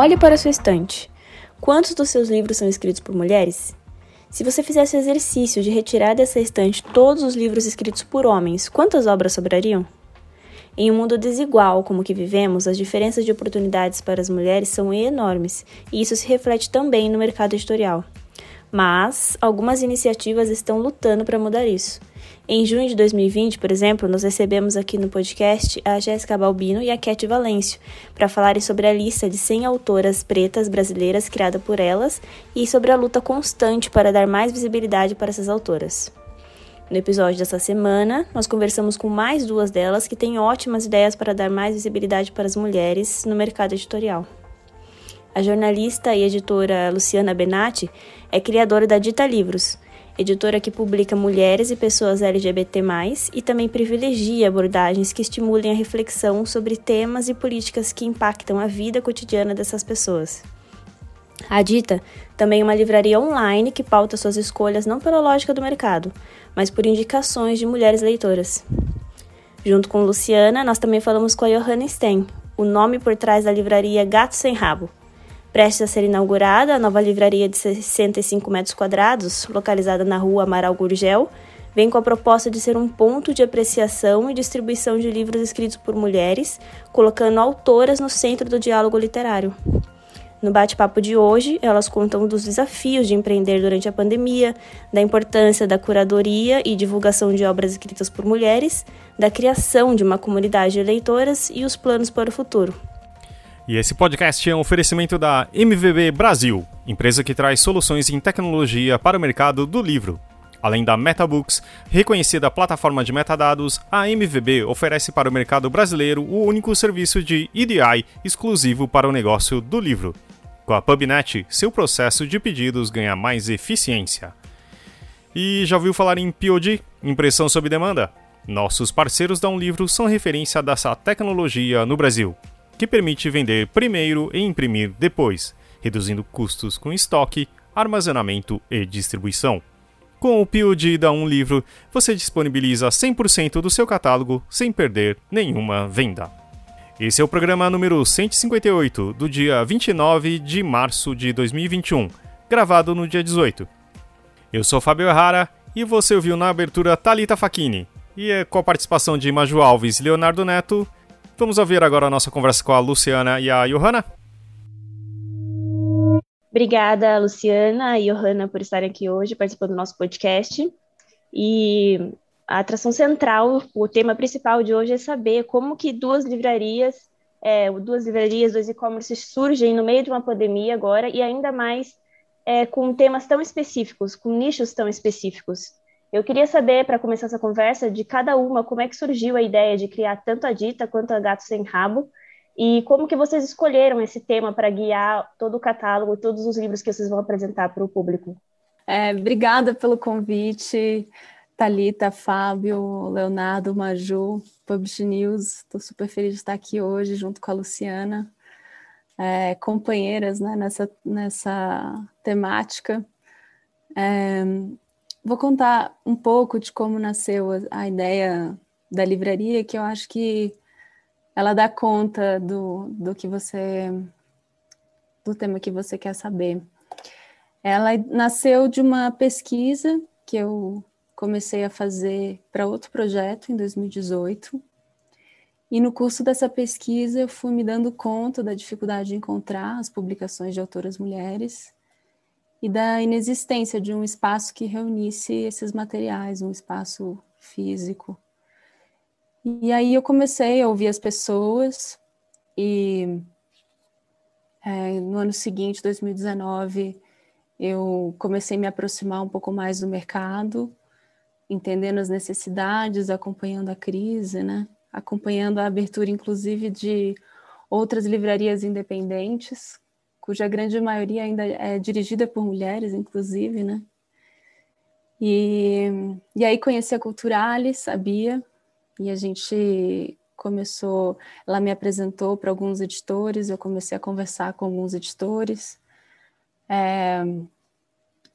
Olhe para sua estante. Quantos dos seus livros são escritos por mulheres? Se você fizesse o exercício de retirar dessa estante todos os livros escritos por homens, quantas obras sobrariam? Em um mundo desigual como o que vivemos, as diferenças de oportunidades para as mulheres são enormes, e isso se reflete também no mercado editorial. Mas algumas iniciativas estão lutando para mudar isso. Em junho de 2020, por exemplo, nós recebemos aqui no podcast a Jéssica Balbino e a Cat Valêncio para falarem sobre a lista de 100 autoras pretas brasileiras criada por elas e sobre a luta constante para dar mais visibilidade para essas autoras. No episódio dessa semana, nós conversamos com mais duas delas que têm ótimas ideias para dar mais visibilidade para as mulheres no mercado editorial. A jornalista e editora Luciana Benatti é criadora da Dita Livros, editora que publica mulheres e pessoas LGBT+, e também privilegia abordagens que estimulem a reflexão sobre temas e políticas que impactam a vida cotidiana dessas pessoas. A Dita também é uma livraria online que pauta suas escolhas não pela lógica do mercado, mas por indicações de mulheres leitoras. Junto com Luciana, nós também falamos com a Johanna Sten, o nome por trás da livraria Gato Sem Rabo, Prestes a ser inaugurada, a nova livraria de 65 metros quadrados, localizada na rua Amaral Gurgel, vem com a proposta de ser um ponto de apreciação e distribuição de livros escritos por mulheres, colocando autoras no centro do diálogo literário. No bate-papo de hoje, elas contam dos desafios de empreender durante a pandemia, da importância da curadoria e divulgação de obras escritas por mulheres, da criação de uma comunidade de leitoras e os planos para o futuro. E esse podcast é um oferecimento da MVB Brasil, empresa que traz soluções em tecnologia para o mercado do livro. Além da MetaBooks, reconhecida plataforma de metadados, a MVB oferece para o mercado brasileiro o único serviço de EDI exclusivo para o negócio do livro. Com a PubNet, seu processo de pedidos ganha mais eficiência. E já ouviu falar em POD, impressão sob demanda? Nossos parceiros da Um Livro são referência dessa tecnologia no Brasil que permite vender primeiro e imprimir depois, reduzindo custos com estoque, armazenamento e distribuição. Com o POD da Um Livro, você disponibiliza 100% do seu catálogo sem perder nenhuma venda. Esse é o programa número 158, do dia 29 de março de 2021, gravado no dia 18. Eu sou Fábio Errara e você ouviu na abertura Talita Facchini, e é com a participação de Maju Alves e Leonardo Neto, Vamos ouvir agora a nossa conversa com a Luciana e a Johanna. Obrigada, Luciana e Johanna, por estarem aqui hoje participando do nosso podcast. E a atração central, o tema principal de hoje é saber como que duas livrarias, é, duas livrarias, dois e-commerce surgem no meio de uma pandemia agora e ainda mais é, com temas tão específicos, com nichos tão específicos. Eu queria saber, para começar essa conversa, de cada uma, como é que surgiu a ideia de criar tanto a Dita quanto a Gato Sem Rabo, e como que vocês escolheram esse tema para guiar todo o catálogo, todos os livros que vocês vão apresentar para o público. É, obrigada pelo convite, Talita, Fábio, Leonardo, Maju, Publish News. Estou super feliz de estar aqui hoje junto com a Luciana, é, companheiras né, nessa, nessa temática. É, Vou contar um pouco de como nasceu a, a ideia da livraria, que eu acho que ela dá conta do, do que você do tema que você quer saber. Ela nasceu de uma pesquisa que eu comecei a fazer para outro projeto em 2018. E no curso dessa pesquisa eu fui me dando conta da dificuldade de encontrar as publicações de autoras mulheres e da inexistência de um espaço que reunisse esses materiais, um espaço físico. E aí eu comecei a ouvir as pessoas e é, no ano seguinte, 2019, eu comecei a me aproximar um pouco mais do mercado, entendendo as necessidades, acompanhando a crise, né? acompanhando a abertura, inclusive, de outras livrarias independentes, cuja grande maioria ainda é dirigida por mulheres, inclusive, né? E, e aí conheci a Culturalis, sabia? E a gente começou, ela me apresentou para alguns editores, eu comecei a conversar com alguns editores. É,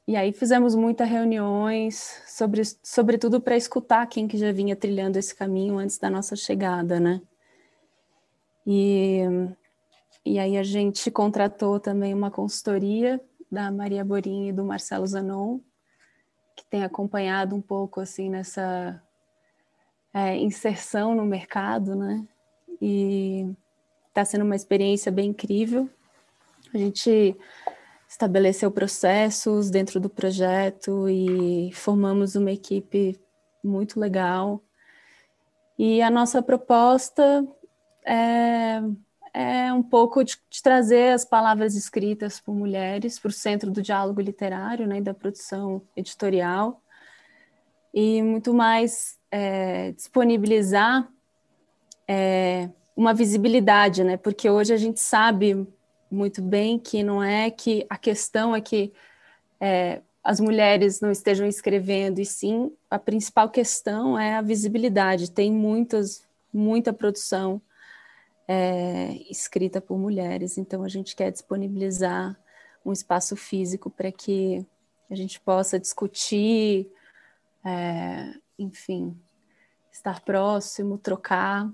e aí fizemos muitas reuniões, sobre, sobretudo para escutar quem que já vinha trilhando esse caminho antes da nossa chegada, né? E, e aí a gente contratou também uma consultoria da Maria Borim e do Marcelo Zanon, que tem acompanhado um pouco assim nessa é, inserção no mercado, né? E está sendo uma experiência bem incrível. A gente estabeleceu processos dentro do projeto e formamos uma equipe muito legal. E a nossa proposta é, é um pouco de, de, trazer as palavras escritas por mulheres para o centro do diálogo literário né, e da produção editorial, e muito mais é, disponibilizar é, uma visibilidade, né, porque hoje a gente sabe muito bem que não é que a questão é que é, as mulheres não estejam escrevendo, e sim a principal questão é a visibilidade. Tem muitas, muita produção é, escrita por mulheres, então a gente quer disponibilizar um espaço físico para que a gente possa discutir, é, enfim, estar próximo, trocar,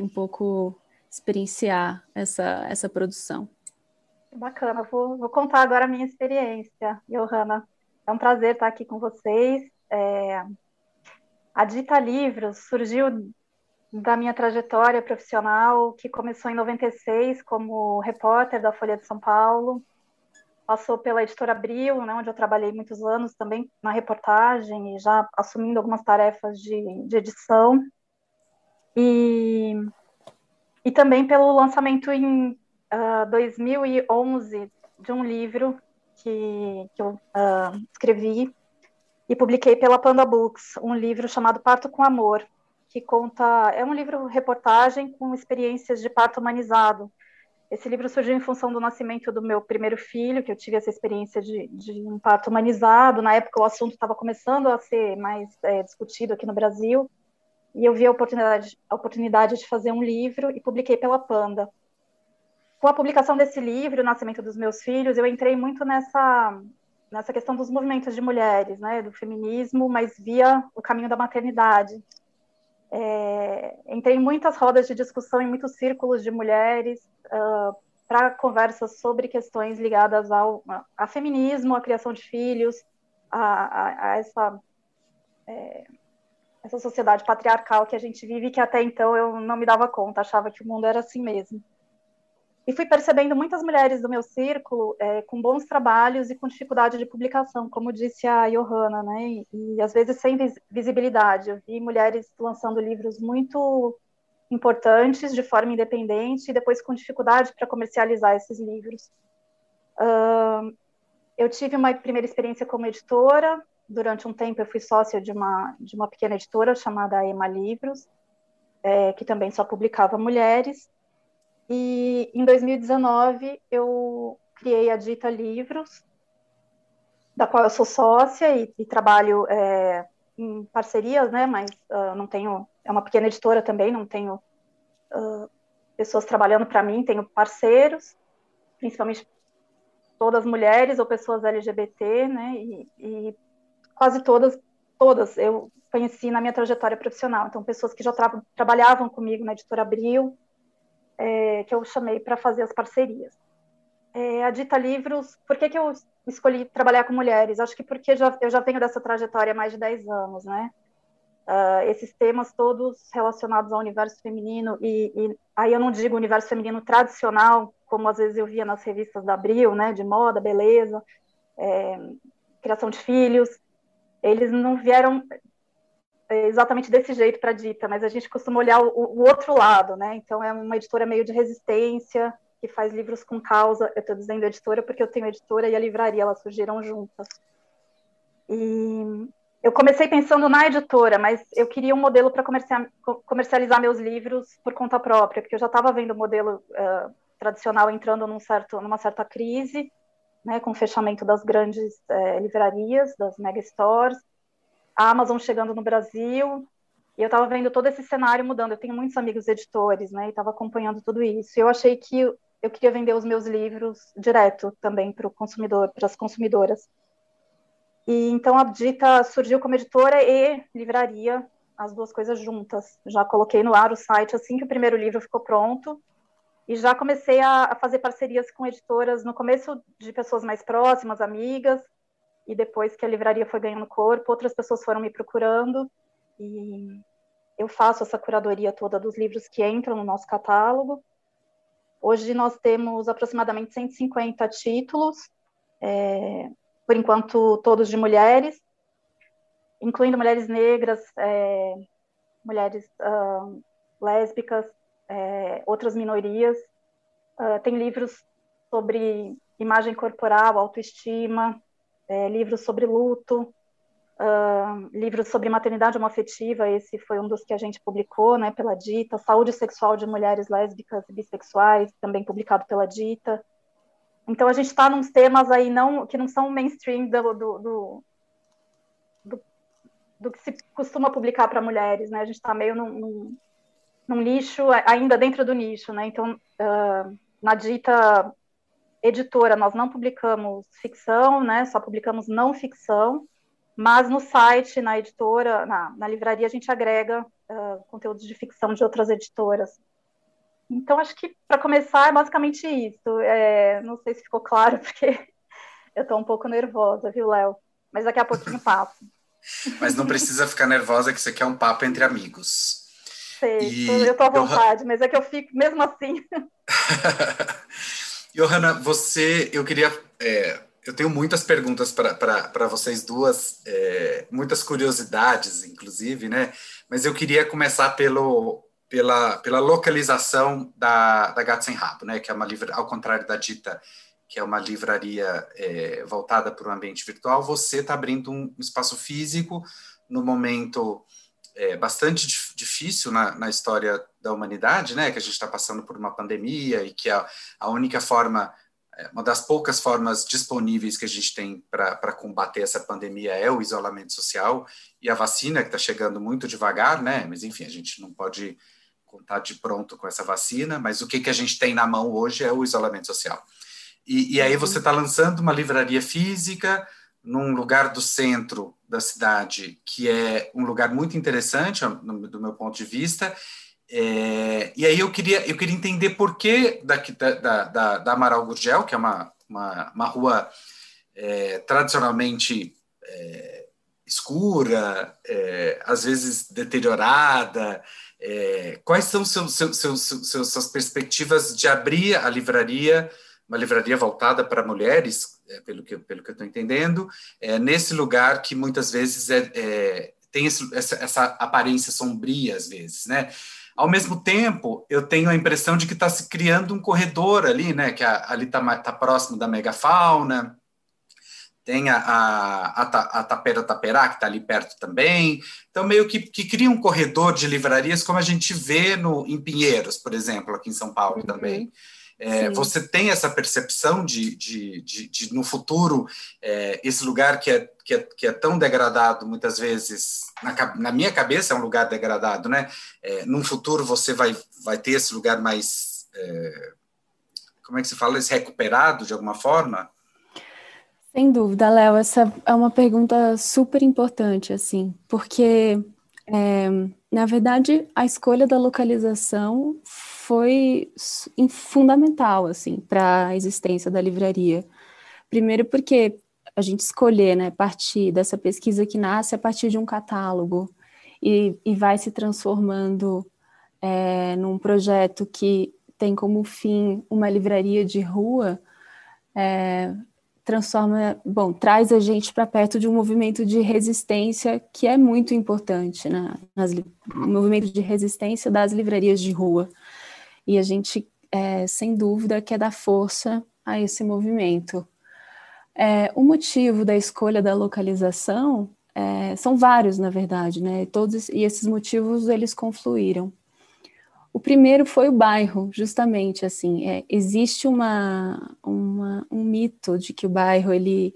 um pouco experienciar essa, essa produção. Bacana, vou, vou contar agora a minha experiência, Johanna. É um prazer estar aqui com vocês. É, a Dita Livros surgiu da minha trajetória profissional, que começou em 96 como repórter da Folha de São Paulo, passou pela editora Abril, né, onde eu trabalhei muitos anos também na reportagem e já assumindo algumas tarefas de, de edição, e, e também pelo lançamento em uh, ah, 2011 de um livro que, que eu uh, escrevi e publiquei pela Panda Books, um livro chamado Parto com Amor, que conta. É um livro reportagem com experiências de parto humanizado. Esse livro surgiu em função do nascimento do meu primeiro filho, que eu tive essa experiência de, de um parto humanizado. Na época, o assunto estava começando a ser mais é, discutido aqui no Brasil. E eu vi a oportunidade, a oportunidade de fazer um livro e publiquei pela Panda. Com a publicação desse livro, o nascimento dos meus filhos, eu entrei muito nessa nessa questão dos movimentos de mulheres, né, do feminismo, mas via o caminho da maternidade. É, entrei em muitas rodas de discussão, em muitos círculos de mulheres, uh, para conversas sobre questões ligadas ao a feminismo, à criação de filhos, a, a, a essa, é, essa sociedade patriarcal que a gente vive, que até então eu não me dava conta, achava que o mundo era assim mesmo. E fui percebendo muitas mulheres do meu círculo é, com bons trabalhos e com dificuldade de publicação, como disse a Johanna, né? E, e às vezes sem vis visibilidade. Eu vi mulheres lançando livros muito importantes de forma independente e depois com dificuldade para comercializar esses livros. Uh, eu tive uma primeira experiência como editora. Durante um tempo, eu fui sócia de uma, de uma pequena editora chamada Ema Livros, é, que também só publicava mulheres. E em 2019 eu criei a Dita Livros, da qual eu sou sócia e, e trabalho é, em parcerias, né? Mas uh, não tenho, é uma pequena editora também, não tenho uh, pessoas trabalhando para mim, tenho parceiros, principalmente todas mulheres ou pessoas LGBT, né? E, e quase todas, todas eu conheci na minha trajetória profissional. Então, pessoas que já tra trabalhavam comigo na editora Abril, é, que eu chamei para fazer as parcerias. É, a Dita Livros, por que, que eu escolhi trabalhar com mulheres? Acho que porque já, eu já venho dessa trajetória há mais de 10 anos, né? Uh, esses temas todos relacionados ao universo feminino, e, e, aí eu não digo universo feminino tradicional, como às vezes eu via nas revistas da Abril, né, de moda, beleza, é, criação de filhos, eles não vieram exatamente desse jeito para dita, mas a gente costuma olhar o, o, outro lado, né? Então é uma editora meio de resistência que faz livros com causa. Eu estou dizendo editora porque eu tenho editora e a livraria, elas surgiram juntas. E eu comecei pensando na editora, mas eu queria um modelo para comercializar meus livros por conta própria, porque eu já estava vendo o modelo uh, tradicional entrando num certo, numa certa crise, né, com o fechamento das grandes uh, livrarias, das mega stores, a Amazon chegando no Brasil, E eu estava vendo todo esse cenário mudando. Eu tenho muitos amigos editores, né? E estava acompanhando tudo isso. E eu achei que eu queria vender os meus livros direto também para o consumidor, para as consumidoras. E então a Dita surgiu como editora e livraria, as duas coisas juntas. Já coloquei no ar o site assim que o primeiro livro ficou pronto. E já comecei a, a fazer parcerias com editoras no começo de pessoas mais próximas, amigas, e depois que a livraria foi ganhando corpo, outras pessoas foram me procurando e eu faço essa curadoria toda dos livros que entram no nosso catálogo. Hoje nós temos aproximadamente 150 títulos, é, por enquanto todos de mulheres, incluindo mulheres negras, é, mulheres uh, lésbicas, é, outras minorias. Uh, tem livros sobre imagem corporal, autoestima, é, livros sobre luto, uh, livros sobre maternidade homoafetiva, esse foi um dos que a gente publicou, né, pela Dita, saúde sexual de mulheres lésbicas e bissexuais, também publicado pela Dita. Então a gente está nos temas aí não que não são mainstream do, do, do, do, do que se costuma publicar para mulheres, né? A gente está meio num, num, num, lixo ainda dentro do nicho, né? Então uh, na Dita editora, nós não publicamos ficção, né? Só publicamos não ficção, mas no site, na editora, na, na livraria, a gente agrega uh, conteúdos de ficção de outras editoras. Então, acho que para começar é basicamente isso. É, não sei se ficou claro, porque eu estou um pouco nervosa, viu, Léo? Mas daqui a pouquinho passo. Mas não precisa ficar nervosa, que isso aqui é um papo entre amigos. Sei, e eu estou à vontade, eu... mas é que eu fico mesmo assim. Johanna, você, eu queria. É, eu tenho muitas perguntas para vocês duas, é, muitas curiosidades, inclusive, né? Mas eu queria começar pelo, pela, pela localização da, da Gato Sem Rabo, né? Que é uma livraria, ao contrário da Dita, que é uma livraria é, voltada para o ambiente virtual, você está abrindo um espaço físico no momento é, bastante difícil na, na, história da humanidade, né? Que a gente está passando por uma pandemia e que a, a única forma, é, uma das poucas formas disponíveis que a gente tem para combater essa pandemia é o isolamento social e a vacina que está chegando muito devagar, né? Mas enfim, a gente não pode contar de pronto com essa vacina, mas o que, que a gente tem na mão hoje é o isolamento social. E, e aí você está lançando uma livraria física num lugar do centro da cidade, que é um lugar muito interessante do meu ponto de vista. É, e aí eu queria, eu queria entender por que daqui, da, da, da Amaral Gurgel, que é uma, uma, uma rua é, tradicionalmente é, escura, é, às vezes deteriorada, é, quais são seus, seus, seus, seus, suas perspectivas de abrir a livraria, uma livraria voltada para mulheres, pelo que, pelo que eu estou entendendo, é, nesse lugar que muitas vezes é, é tem esse, essa, essa, aparência sombria, às vezes, né? Ao mesmo tempo, eu tenho a impressão de que está se criando um corredor ali, né? Que a, ali está tá próximo da megafauna, tem a, a, a, a Tapera Taperá, que está ali perto também. Então, meio que, que cria um corredor de livrarias, como a gente vê no, em Pinheiros, por exemplo, aqui em São Paulo uhum. também. É, você tem essa percepção de, de, de, de no futuro, é, esse lugar que é, que, é, que é tão degradado, muitas vezes, na, na minha cabeça é um lugar degradado, né? É, num futuro você vai, vai ter esse lugar mais, é, como é que se fala, esse recuperado de alguma forma? Sem dúvida, Léo, essa é uma pergunta super importante, assim, porque, é, na verdade, a escolha da localização foi fundamental assim para a existência da livraria. Primeiro porque a gente escolher, né, partir dessa pesquisa que nasce a partir de um catálogo e, e vai se transformando é, num projeto que tem como fim uma livraria de rua, é, transforma, bom, traz a gente para perto de um movimento de resistência que é muito importante, né? Nas, movimento de resistência das livrarias de rua e a gente, é, sem dúvida, quer dar força a esse movimento. É, o motivo da escolha da localização é, são vários, na verdade, né? Todos e esses motivos eles confluíram. O primeiro foi o bairro, justamente assim. É, existe uma, uma, um mito de que o bairro ele,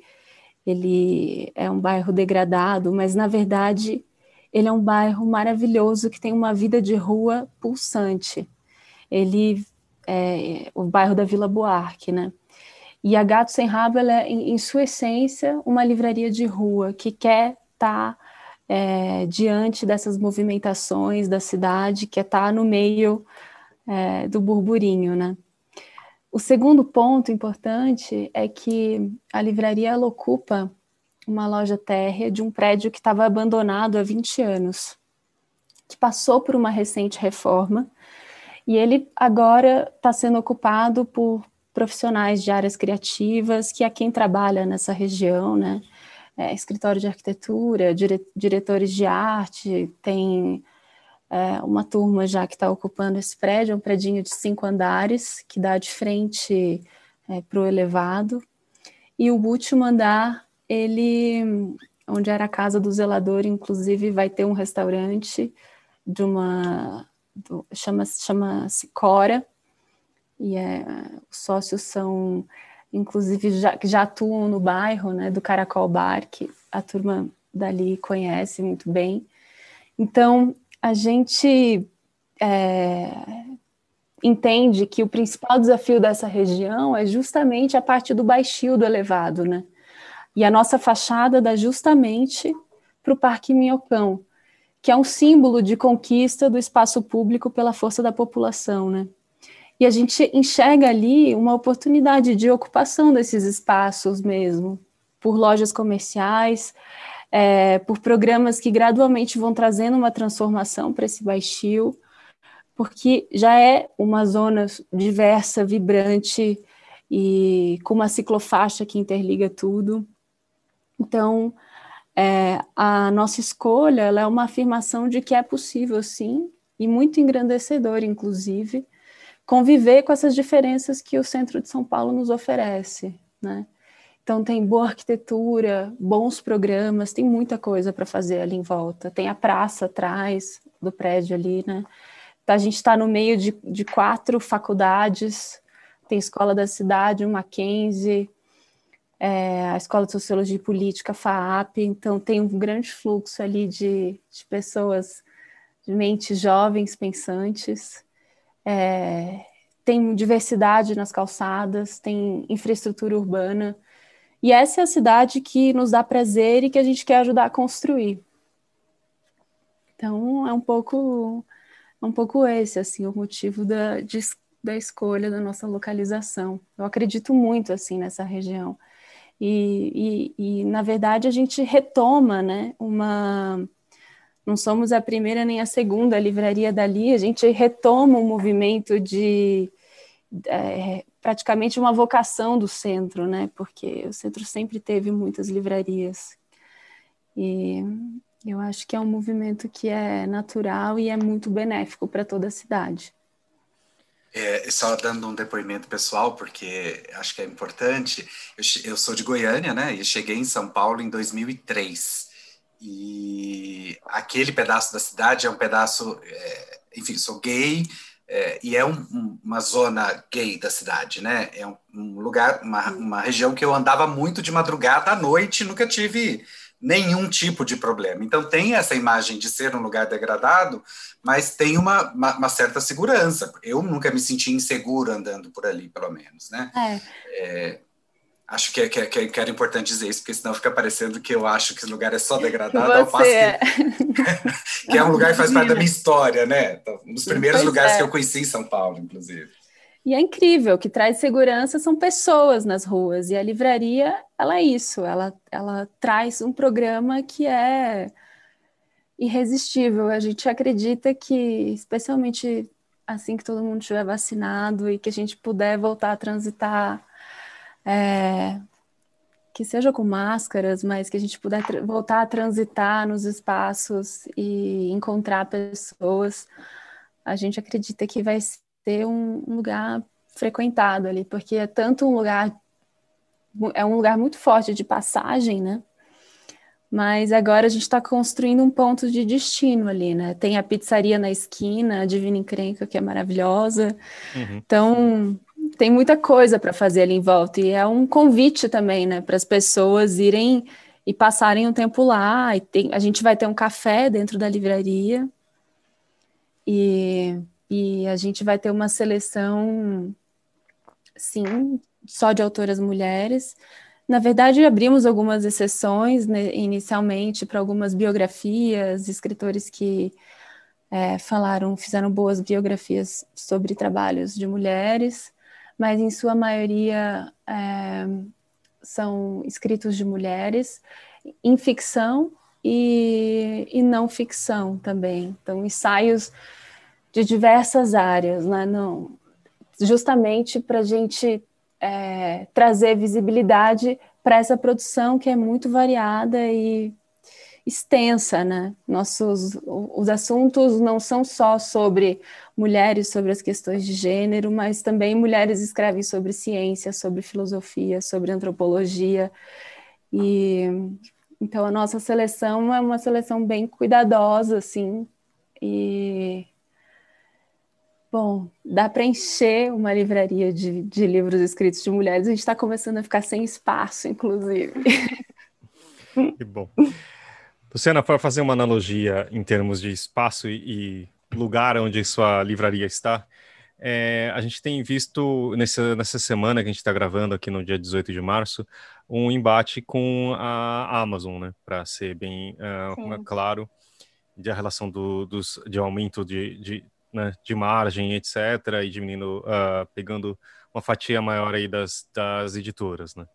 ele é um bairro degradado, mas na verdade ele é um bairro maravilhoso que tem uma vida de rua pulsante. Ele é o bairro da Vila Buarque, né? E a Gato Sem Rabo, é, em, em sua essência, uma livraria de rua que quer estar tá, é, diante dessas movimentações da cidade, quer estar tá no meio é, do burburinho, né? O segundo ponto importante é que a livraria ocupa uma loja térrea de um prédio que estava abandonado há 20 anos, que passou por uma recente reforma, e ele agora está sendo ocupado por profissionais de áreas criativas, que é quem trabalha nessa região, né? É, escritório de arquitetura, dire diretores de arte, tem é, uma turma já que está ocupando esse prédio, é um predinho de cinco andares, que dá de frente é, para o elevado. E o último andar, ele, onde era a casa do zelador, inclusive vai ter um restaurante de uma, do, chama, chama-se Cora, e é, os sócios são, inclusive, já, já atuam no bairro, né, do Caracol Bar, que a turma dali conhece muito bem. Então, a gente é, entende que o principal desafio dessa região é justamente a parte do baixio do elevado, né? E a nossa fachada dá justamente para o Parque Minhocão, que é um símbolo de conquista do espaço público pela força da população, né? E a gente enxerga ali uma oportunidade de ocupação desses espaços mesmo, por lojas comerciais, é, por programas que gradualmente vão trazendo uma transformação para esse baixio, porque já é uma zona diversa, vibrante e com uma ciclofaixa que interliga tudo. Então, é, a nossa escolha é uma afirmação de que é possível, sim, e muito engrandecedor, inclusive, conviver com essas diferenças que o centro de São Paulo nos oferece, né? Então tem boa arquitetura, bons programas, tem muita coisa para fazer ali em volta. Tem a praça atrás do prédio ali, né? A gente está no meio de, de quatro faculdades, tem Escola da Cidade, o Mackenzie, é, a Escola de Sociologia e Política, FAAP, então tem um grande fluxo ali de, de pessoas, de mentes jovens, pensantes, é, tem diversidade nas calçadas, tem infraestrutura urbana, e essa é a cidade que nos dá prazer e que a gente quer ajudar a construir. Então, é um pouco, é um pouco esse, assim, o motivo da, de, da escolha da nossa localização. Eu acredito muito, assim, nessa região. E, e, e, na verdade, a gente retoma, né, uma... Não somos a primeira nem a segunda livraria dali, a gente retoma um movimento de é, praticamente uma vocação do centro, né? Porque o centro sempre teve muitas livrarias. E eu acho que é um movimento que é natural e é muito benéfico para toda a cidade. É, só dando um depoimento pessoal, porque acho que é importante. Eu, eu, sou de Goiânia, né? E cheguei em São Paulo em 2003. E aquele pedaço da cidade é um pedaço. É, enfim, sou gay, é, e é um, uma zona gay da cidade, né? É um, um lugar, uma, uma, região que eu andava muito de madrugada à noite, nunca tive nenhum tipo de problema. Então tem essa imagem de ser um lugar degradado, mas tem uma, uma, uma certa segurança. Eu nunca me senti inseguro andando por ali, pelo menos, né? É. É, Acho que, é, que, é, que, é, que, era importante dizer isso, porque senão fica parecendo que eu acho que esse lugar é só degradado, ao passo é. que, que, é um lugar que faz parte da minha história, né? Então, um dos primeiros pois lugares que eu conheci em São Paulo, inclusive. E é incrível, que traz segurança são pessoas nas ruas, e a livraria, ela é isso, ela, ela traz um programa que é irresistível. A gente acredita que, especialmente assim que todo mundo estiver vacinado e que a gente puder voltar a transitar é, que seja com máscaras, mas que a gente puder voltar a transitar nos espaços e encontrar pessoas, a gente acredita que vai ser um lugar frequentado ali, porque é tanto um lugar é um lugar muito forte de passagem, né? Mas agora a gente está construindo um ponto de destino ali, né? Tem a pizzaria na esquina, a Divina Encrenca, que é maravilhosa. Uhum. Então, tem muita coisa para fazer ali em volta e é um convite também, né, para as pessoas irem e passarem um tempo lá. E tem, a gente vai ter um café dentro da livraria e, e a gente vai ter uma seleção, sim, só de autoras mulheres. Na verdade, abrimos algumas exceções né, inicialmente para algumas biografias, escritores que é, falaram, fizeram boas biografias sobre trabalhos de mulheres, mas em sua maioria é, são escritos de mulheres em ficção e, e não ficção também. Então, ensaios de diversas áreas, né? Não, justamente para a gente é, trazer visibilidade para essa produção que é muito variada e extensa, né? Nossos os assuntos não são só sobre mulheres, sobre as questões de gênero, mas também mulheres escrevem sobre ciência, sobre filosofia, sobre antropologia. E então a nossa seleção é uma seleção bem cuidadosa, assim. E bom, dá para encher uma livraria de, de livros escritos de mulheres. A gente está começando a ficar sem espaço, inclusive. Que bom. Luciana, para fazer uma analogia em termos de espaço e, e lugar onde sua livraria está, é, a gente tem visto nessa, nessa semana que a gente está gravando aqui no dia 18 de março, um embate com a Amazon, né? Para ser bem uh, claro, de a relação do, dos, de aumento de, de, né, de margem, etc., e diminuindo, uh, pegando uma fatia maior aí das, das editoras, né?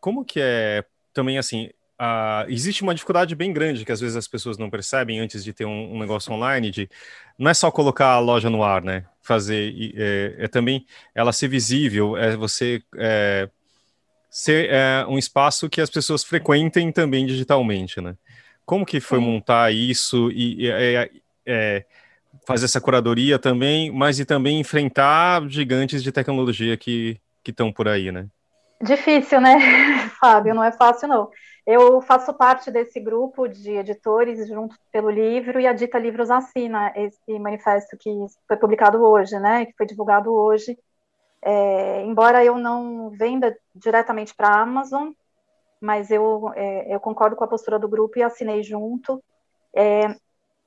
Como que é também assim, Uh, existe uma dificuldade bem grande que às vezes as pessoas não percebem antes de ter um, um negócio online, de não é só colocar a loja no ar, né? Fazer é, é também ela ser visível, é você é, ser é, um espaço que as pessoas frequentem também digitalmente, né? Como que foi montar isso e, e é, é, fazer essa curadoria também, mas e também enfrentar gigantes de tecnologia que estão por aí, né? Difícil, né, Fábio? Não é fácil, não. Eu faço parte desse grupo de editores junto pelo livro e a Dita Livros assina esse manifesto que foi publicado hoje, né, que foi divulgado hoje. É, embora eu não venda diretamente para a Amazon, mas eu, é, eu concordo com a postura do grupo e assinei junto. É,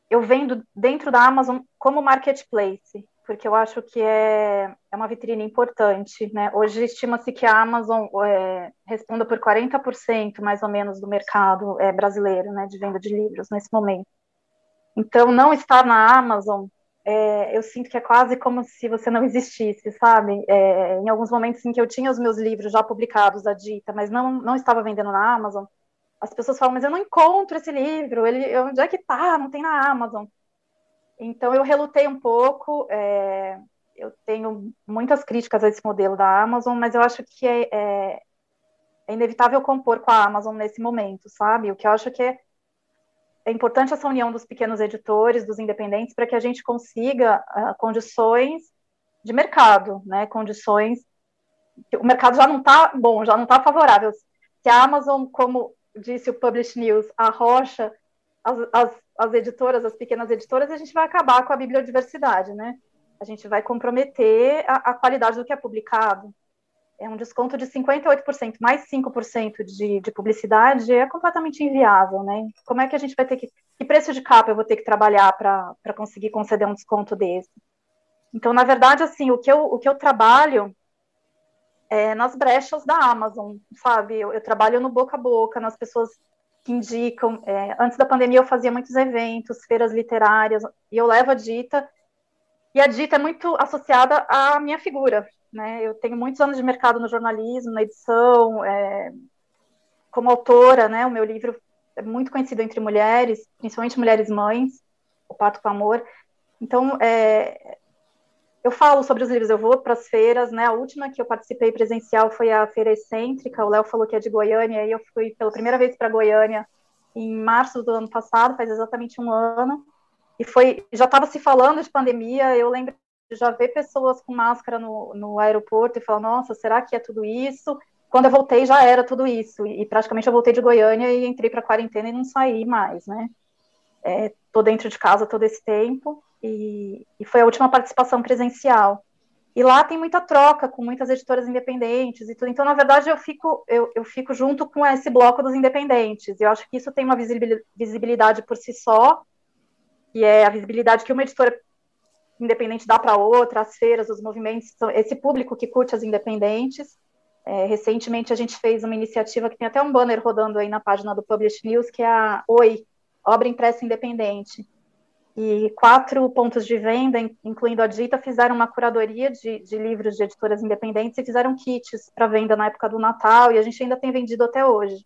eu vendo dentro da Amazon como marketplace, porque eu acho que é, é uma vitrine importante. Né? Hoje estima-se que a Amazon é, responda por 40% mais ou menos do mercado é, brasileiro né, de venda de livros nesse momento. Então, não estar na Amazon, é, eu sinto que é quase como se você não existisse, sabe? É, em alguns momentos em que eu tinha os meus livros já publicados da Dita, mas não, não estava vendendo na Amazon, as pessoas falam, mas eu não encontro esse livro, ele, onde é que tá? Não tem na Amazon. Então, eu relutei um pouco. É, eu tenho muitas críticas a esse modelo da Amazon, mas eu acho que é, é, é, inevitável compor com a Amazon nesse momento, sabe? O que eu acho que é, é importante essa união dos pequenos editores, dos independentes, para que a gente consiga uh, condições de mercado, né? Condições. O mercado já não está bom, já não está favorável. Se a Amazon, como disse o Publish News, arrocha as, as as editoras, as pequenas editoras, a gente vai acabar com a bibliodiversidade, né? A gente vai comprometer a, a qualidade do que é publicado. É um desconto de 58%, mais 5% de, de publicidade é completamente inviável, né? Como é que a gente vai ter que. Que preço de capa eu vou ter que trabalhar para conseguir conceder um desconto desse? Então, na verdade, assim, o que eu, o que eu trabalho é nas brechas da Amazon, sabe? Eu, eu trabalho no boca a boca, nas pessoas que indicam. É, antes da pandemia, eu fazia muitos eventos, feiras literárias, e eu levo a Dita. E a Dita é muito associada à minha figura. Né? Eu tenho muitos anos de mercado no jornalismo, na edição, é, como autora, né? O meu livro é muito conhecido entre mulheres, principalmente mulheres mães, O Parto com Amor. Então, é, eu falo sobre os livros, eu vou para as feiras, né? A última que eu participei presencial foi a Feira Excêntrica, o Léo falou que é de Goiânia, e eu fui pela primeira vez para Goiânia em março do ano passado, faz exatamente um ano, e foi, já estava se falando de pandemia, eu lembro de já ver pessoas com máscara no, no aeroporto e falar, nossa, será que é tudo isso? Quando eu voltei já era tudo isso, e, praticamente eu voltei de Goiânia e entrei para quarentena e não saí mais, né? É, dentro de casa todo esse tempo, e, e, foi a última participação presencial. E lá tem muita troca com muitas editoras independentes e tudo. Então, na verdade, eu fico, eu, eu fico junto com esse bloco dos independentes. Eu acho que isso tem uma visibilidade por si só, que é a visibilidade que uma editora independente dá para outra, as feiras, os movimentos, esse público que curte as independentes. É, recentemente a gente fez uma iniciativa que tem até um banner rodando aí na página do Publish News, que é a Oi, Obra Impressa Independente e quatro pontos de venda, incluindo a Dita, fizeram uma curadoria de, de livros de editoras independentes e fizeram kits para venda na época do Natal, e a gente ainda tem vendido até hoje.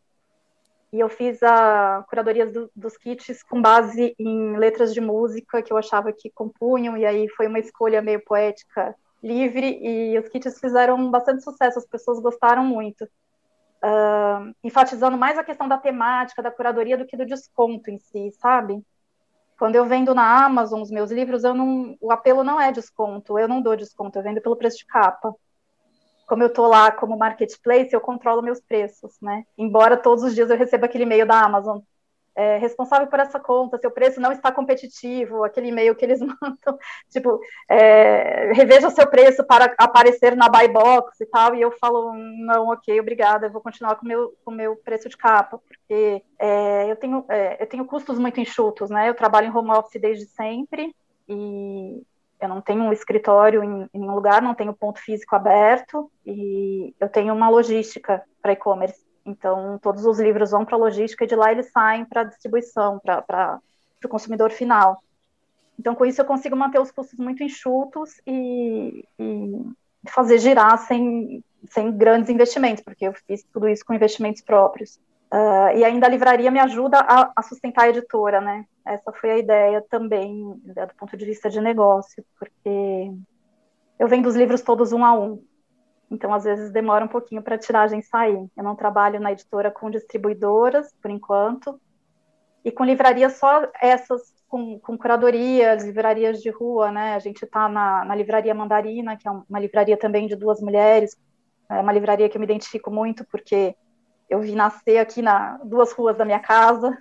E eu fiz a curadoria do, dos kits com base em letras de música que eu achava que compunham, e aí foi uma escolha meio poética, livre, e os kits fizeram bastante sucesso, as pessoas gostaram muito. Uh, enfatizando mais a questão da temática, da curadoria, do que do desconto em si, sabe? Quando eu vendo na Amazon os meus livros, eu não, o apelo não é desconto, eu não dou desconto, eu vendo pelo preço de capa. Como eu estou lá como marketplace, eu controlo meus preços, né? Embora todos os dias eu receba aquele e-mail da Amazon é, responsável por essa conta, seu preço não está competitivo, aquele e-mail que eles mandam, tipo, é, reveja seu preço para aparecer na buy box e tal, e eu falo, não, ok, obrigada, eu vou continuar com meu, o meu preço de capa, porque é, eu, tenho, é, eu tenho custos muito enxutos, né, eu trabalho em home office desde sempre, e eu não tenho um escritório em, em nenhum lugar, não tenho ponto físico aberto, e eu tenho uma logística para e-commerce, então, todos os livros vão para a logística e de lá eles saem para a distribuição, para o consumidor final. Então, com isso, eu consigo manter os custos muito enxutos e, e fazer girar sem, sem grandes investimentos, porque eu fiz tudo isso com investimentos próprios. Uh, e ainda a livraria me ajuda a, a, sustentar a editora, né? Essa foi a ideia também, né, do ponto de vista de negócio, porque eu vendo os livros todos um a um. Então, às vezes, demora um pouquinho para a tiragem sair. Eu não trabalho na editora com distribuidoras, por enquanto, e com livrarias só essas, com, com curadorias, livrarias de rua, né? A gente está na, na, Livraria Mandarina, que é uma livraria também de duas mulheres, é uma livraria que eu me identifico muito, porque eu vi nascer aqui na duas ruas da minha casa.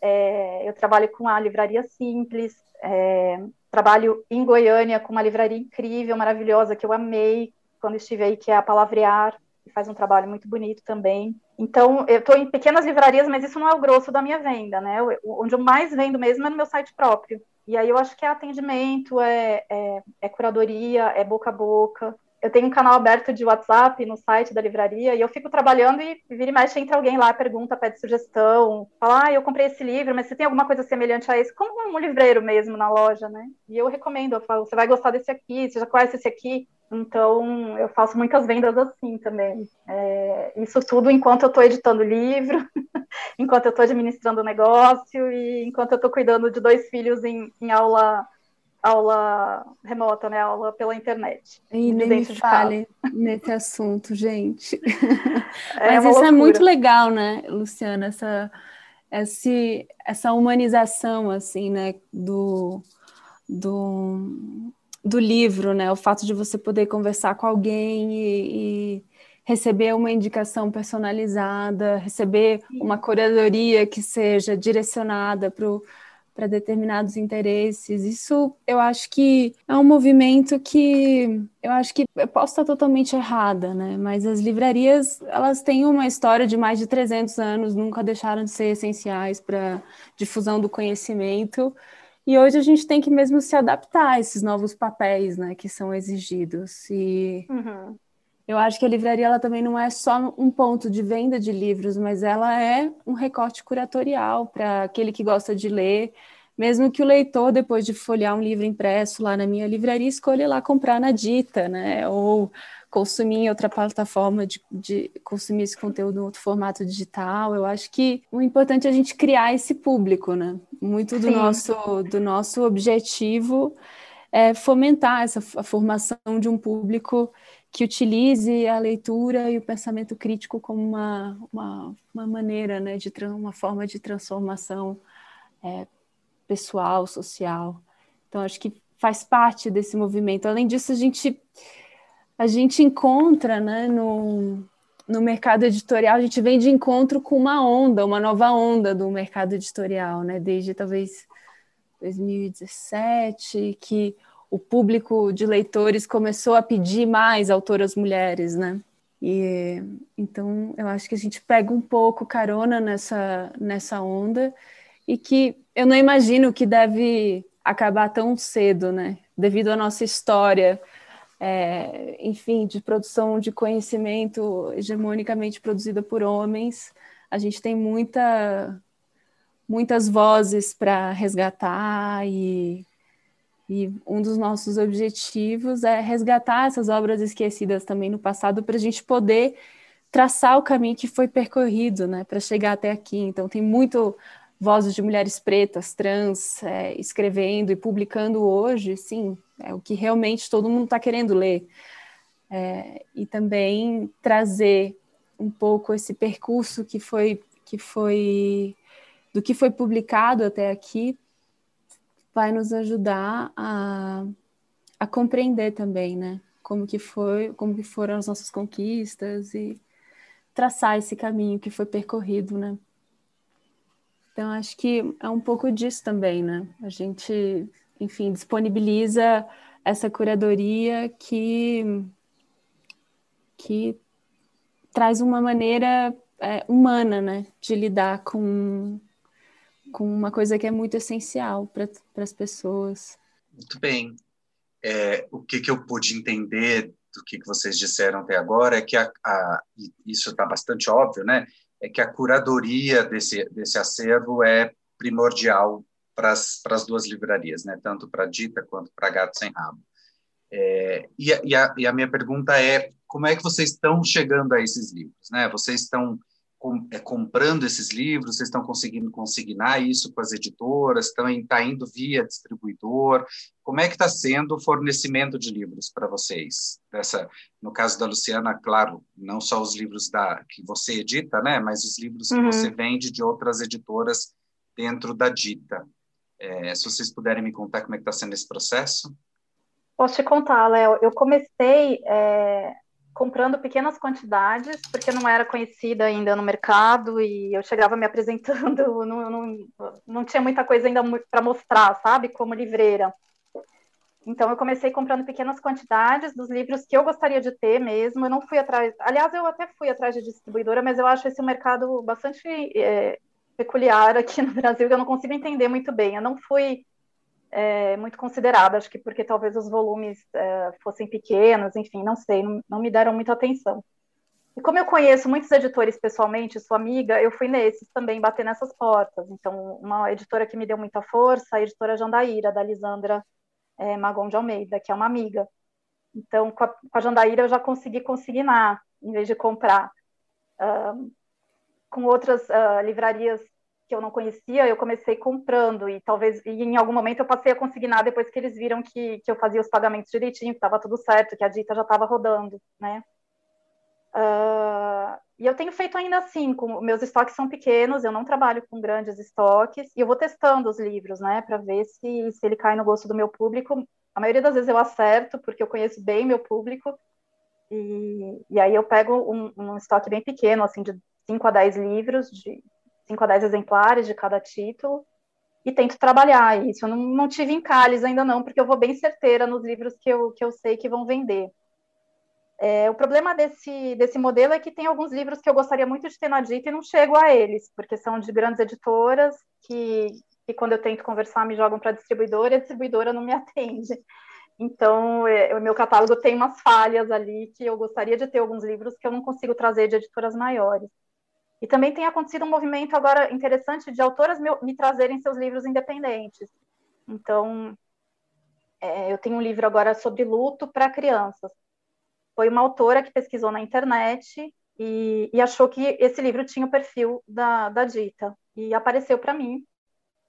É, eu trabalho com a Livraria Simples, é, trabalho em Goiânia com uma livraria incrível, maravilhosa, que eu amei, quando estive aí, que é a Palavrear, que faz um trabalho muito bonito também. Então, eu estou em pequenas livrarias, mas isso não é o grosso da minha venda, né? Onde eu mais vendo mesmo é no meu site próprio. E aí eu acho que é atendimento, é, é, é curadoria, é boca a boca. Eu tenho um canal aberto de WhatsApp no site da livraria e eu fico trabalhando e vira e mexe entre alguém lá, pergunta, pede sugestão, fala, ah, eu comprei esse livro, mas você tem alguma coisa semelhante a esse? Como um livreiro mesmo na loja, né? E eu recomendo, eu falo, você vai gostar desse aqui, você já conhece esse aqui? Então, eu faço muitas vendas assim também. É, isso tudo enquanto eu estou editando livro, enquanto eu estou administrando o negócio e enquanto eu estou cuidando de dois filhos em, em, aula aula remota, né? Aula pela internet. E nem me fale nesse assunto, gente. É Mas isso loucura. é muito legal, né, Luciana? Essa, esse, essa humanização, assim, né, do... do do livro, né? O fato de você poder conversar com alguém e, e receber uma indicação personalizada, receber uma curadoria que seja direcionada para determinados interesses. Isso eu acho que é um movimento que eu acho que eu posso estar totalmente errada, né? Mas as livrarias, elas têm uma história de mais de 300 anos, nunca deixaram de ser essenciais para difusão do conhecimento. E hoje a gente tem que mesmo se adaptar a esses novos papéis, né, que são exigidos. E uhum. eu acho que a livraria ela também não é só um ponto de venda de livros, mas ela é um recorte curatorial para aquele que gosta de ler, mesmo que o leitor, depois de folhear um livro impresso lá na minha livraria, escolha lá comprar na Dita, né? Ou consumir em outra plataforma, de, de, consumir esse conteúdo em outro formato digital. Eu acho que o importante é a gente criar esse público, né? Muito do, nosso, do nosso objetivo é fomentar essa a formação de um público que utilize a leitura e o pensamento crítico como uma, uma, uma maneira, né, de uma forma de transformação é, pessoal, social. Então, acho que faz parte desse movimento. Além disso, a gente a gente encontra né, no, no mercado editorial, a gente vem de encontro com uma onda, uma nova onda do mercado editorial, né? Desde talvez 2017, que o público de leitores começou a pedir mais autoras mulheres, né? E então eu acho que a gente pega um pouco carona nessa nessa onda e que eu não imagino que deve acabar tão cedo, né? Devido à nossa história, é, enfim, de produção de conhecimento hegemonicamente produzida por homens, a gente tem muita, muitas vozes para resgatar e, e um dos nossos objetivos é resgatar essas obras esquecidas também no passado para a gente poder traçar o caminho que foi percorrido, né, para chegar até aqui. Então tem muito vozes de mulheres pretas, trans, é, escrevendo e publicando hoje, sim, é o que realmente todo mundo está querendo ler. É, e também trazer um pouco esse percurso que foi, que foi do que foi publicado até aqui, vai nos ajudar a, a compreender também, né? Como que foi, como que foram as nossas conquistas e traçar esse caminho que foi percorrido, né? Então, acho que é um pouco disso também, né? A gente, enfim, disponibiliza essa curadoria que, que traz uma maneira é, humana, né, de lidar com, com uma coisa que é muito essencial para as pessoas. Muito bem. É, o que, que eu pude entender do que, que vocês disseram até agora é que a, a isso está bastante óbvio, né? É que a curadoria desse, desse acervo é primordial para as duas livrarias, né? tanto para a Dita quanto para Gato Sem Rabo. É, e, a, e, a, minha pergunta é, como é que vocês estão chegando a esses livros? Né? Vocês estão com, é, comprando esses livros, vocês estão conseguindo consignar isso com as editoras, estão tá indo via distribuidor, como é que está sendo o fornecimento de livros para vocês? Dessa, no caso da Luciana, claro, não só os livros da, que você edita, né, mas os livros uhum. que você vende de outras editoras dentro da Dita. É, se vocês puderem me contar como é que está sendo esse processo. Posso te contar, Léo. Eu comecei é, comprando pequenas quantidades, porque não era conhecida ainda no mercado e eu chegava me apresentando, não, não, não tinha muita coisa ainda para mostrar, sabe, como livreira. Então, eu comecei comprando pequenas quantidades dos livros que eu gostaria de ter mesmo. Eu não fui atrás. Aliás, eu até fui atrás de distribuidora, mas eu acho esse um mercado bastante é, peculiar aqui no Brasil, que eu não consigo entender muito bem. Eu não fui é, muito considerada, acho que porque talvez os volumes é, fossem pequenos, enfim, não sei, não, não, me deram muita atenção. E como eu conheço muitos editores pessoalmente, sou amiga, eu fui nesses também bater nessas portas. Então, uma editora que me deu muita força, a editora Jandaíra, da Lisandra é, Magon de Almeida, que é uma amiga. Então, com a, com a Jandaíra eu já consegui consignar, em vez de comprar. Uh, com outras uh, livrarias que eu não conhecia, eu comecei comprando e talvez e em algum momento eu passei a consignar depois que eles viram que, que eu fazia os pagamentos direitinho, que estava tudo certo, que a dita já estava rodando, né? Uh, e eu tenho feito ainda assim, com meus estoques são pequenos, eu não trabalho com grandes estoques e eu vou testando os livros, né, para ver se, se ele cai no gosto do meu público. A maioria das vezes eu acerto porque eu conheço bem meu público e, e aí eu pego um, um estoque bem pequeno, assim, de 5 a 10 livros de 5 a 10 exemplares de cada título, e tento trabalhar isso. Eu não, não tive encalhes ainda não, porque eu vou bem certeira nos livros que eu, que eu sei que vão vender. É, o problema desse, desse modelo é que tem alguns livros que eu gostaria muito de ter na dita e não chego a eles, porque são de grandes editoras que, que quando eu tento conversar me jogam para distribuidora e a distribuidora não me atende. Então, é, o meu catálogo tem umas falhas ali que eu gostaria de ter alguns livros que eu não consigo trazer de editoras maiores. E também tem acontecido um movimento agora interessante de autoras me, me trazerem seus livros independentes. Então, é, eu tenho um livro agora sobre luto para crianças. Foi uma autora que pesquisou na internet e, e, achou que esse livro tinha o perfil da, da Dita. E apareceu para mim,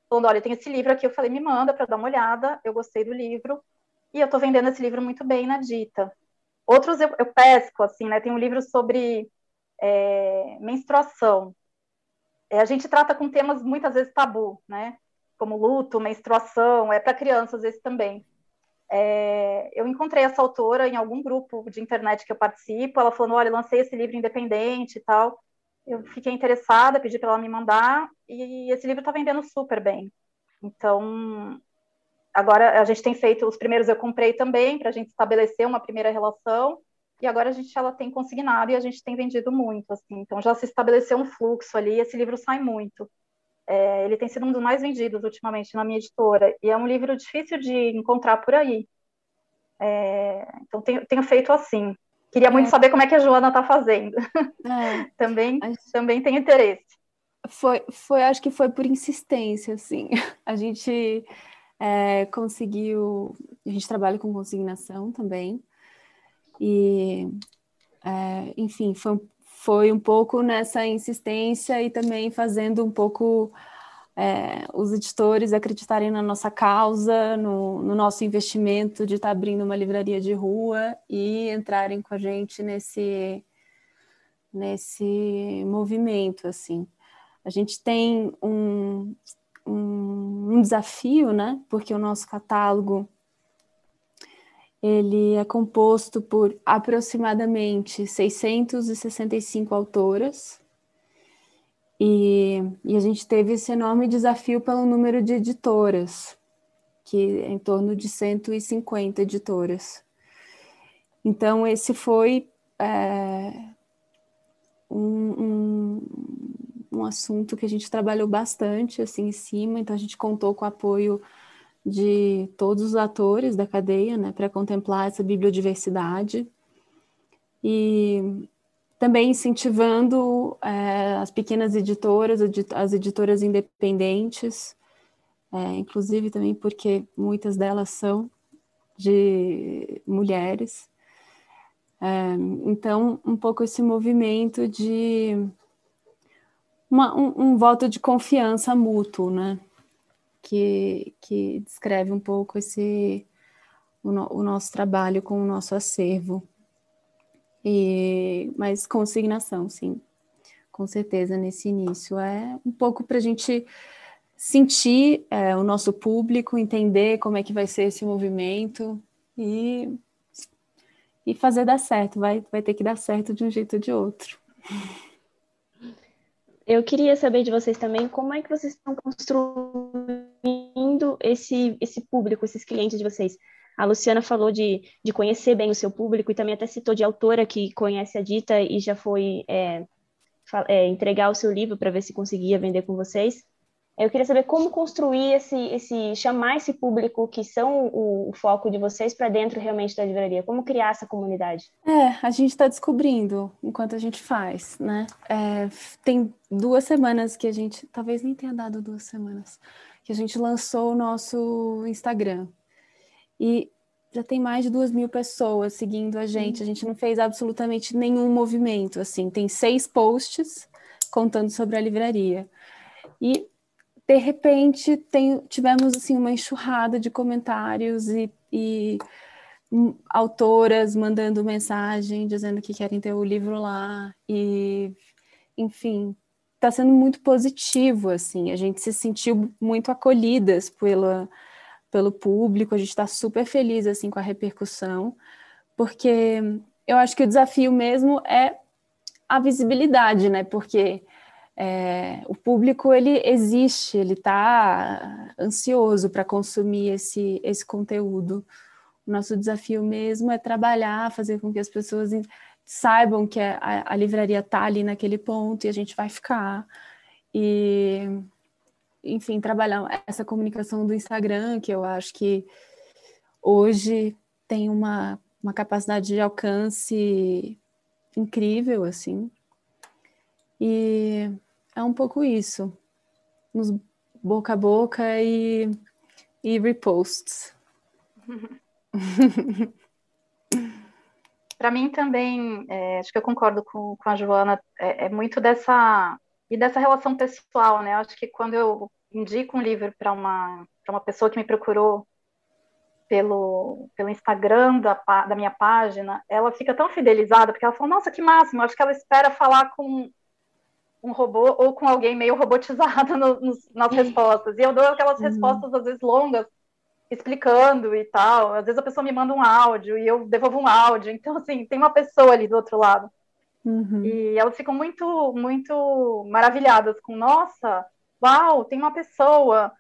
falando: olha, tem esse livro aqui. Eu falei: me manda para dar uma olhada. Eu gostei do livro. E eu estou vendendo esse livro muito bem na Dita. Outros eu, eu pesco, assim, né? Tem um livro sobre é, menstruação. É, a gente trata com temas muitas vezes tabu, né? Como luto, menstruação, é para crianças esse também. É, eu encontrei essa autora em algum grupo de internet que eu participo, ela falou, olha, lancei esse livro independente e tal. Eu fiquei interessada, pedi para ela me mandar, e esse livro está vendendo super bem. Então, agora a gente tem feito, os primeiros eu comprei também, para a gente estabelecer uma primeira relação, e agora a gente ela tem consignado e a gente tem vendido muito, assim, então já se estabeleceu um fluxo ali, esse livro sai muito. É, ele tem sido um dos mais vendidos ultimamente na minha editora, e é um livro difícil de encontrar por aí. É, então, tenho, tenho, feito assim. Queria muito é. saber como é que a Joana está fazendo. É. também, também tenho interesse. Foi, foi, acho que foi por insistência, assim. A gente é, conseguiu. A gente trabalha com consignação também. E, é, enfim, foi, foi um pouco nessa insistência e também fazendo um pouco é, os editores acreditarem na nossa causa, no, no nosso investimento de estar tá abrindo uma livraria de rua e entrarem com a gente nesse, nesse movimento, assim. A gente tem um, um, um desafio, né? Porque o nosso catálogo ele é composto por aproximadamente 665 autoras, e, e, a gente teve esse enorme desafio pelo número de editoras, que é em torno de 150 editoras. Então, esse foi é, um, um, um, assunto que a gente trabalhou bastante assim em cima, então a gente contou com o apoio de todos os atores da cadeia né, para contemplar essa bibliodiversidade. E também incentivando é, as pequenas editoras, as editoras independentes, é, inclusive também porque muitas delas são de mulheres. É, então, um pouco esse movimento de uma, um, um, voto de confiança mútuo, né? Que, que descreve um pouco esse o, no, o nosso trabalho com o nosso acervo. E, mas consignação, sim, com certeza nesse início. É um pouco para a gente sentir é, o nosso público, entender como é que vai ser esse movimento e, e fazer dar certo. Vai, vai ter que dar certo de um jeito ou de outro. Eu queria saber de vocês também como é que vocês estão construindo esse, esse público, esses clientes de vocês. A Luciana falou de, de conhecer bem o seu público e também até citou de autora que conhece a Dita e já foi é, é, entregar o seu livro para ver se conseguia vender com vocês. Eu queria saber como construir esse, esse chamar esse público que são o, o foco de vocês para dentro realmente da livraria. Como criar essa comunidade? É, a gente está descobrindo enquanto a gente faz, né? É, tem duas semanas que a gente, talvez nem tenha dado duas semanas, que a gente lançou o nosso Instagram. E já tem mais de duas mil pessoas seguindo a gente. A gente não fez absolutamente nenhum movimento. Assim, tem seis posts contando sobre a livraria. E de repente tem, tivemos assim uma enxurrada de comentários e, e autoras mandando mensagem dizendo que querem ter o livro lá e enfim está sendo muito positivo assim a gente se sentiu muito acolhidas pela pelo público, a gente está super feliz assim com a repercussão, porque eu acho que o desafio mesmo é a visibilidade, né? Porque é, o público ele existe, ele está ansioso para consumir esse, esse conteúdo. O nosso desafio mesmo é trabalhar, fazer com que as pessoas saibam que a, a livraria está ali naquele ponto e a gente vai ficar. E enfim, trabalhar essa comunicação do Instagram, que eu acho que hoje tem uma, uma capacidade de alcance incrível, assim. E é um pouco isso, nos boca a boca e, e reposts. Para mim também, é, acho que eu concordo com, com a Joana, é, é muito dessa e dessa relação pessoal, né? Eu acho que quando eu indico um livro para uma, uma pessoa que me procurou pelo, pelo Instagram da, da minha página, ela fica tão fidelizada, porque ela fala, nossa, que máximo, acho que ela espera falar com um robô ou com alguém meio robotizado no, nos, nas respostas. E eu dou aquelas uhum. respostas, às vezes, longas, explicando e tal. Às vezes a pessoa me manda um áudio e eu devolvo um áudio. Então, assim, tem uma pessoa ali do outro lado. Uhum. E elas ficam muito, muito maravilhadas com, nossa, uau, tem uma pessoa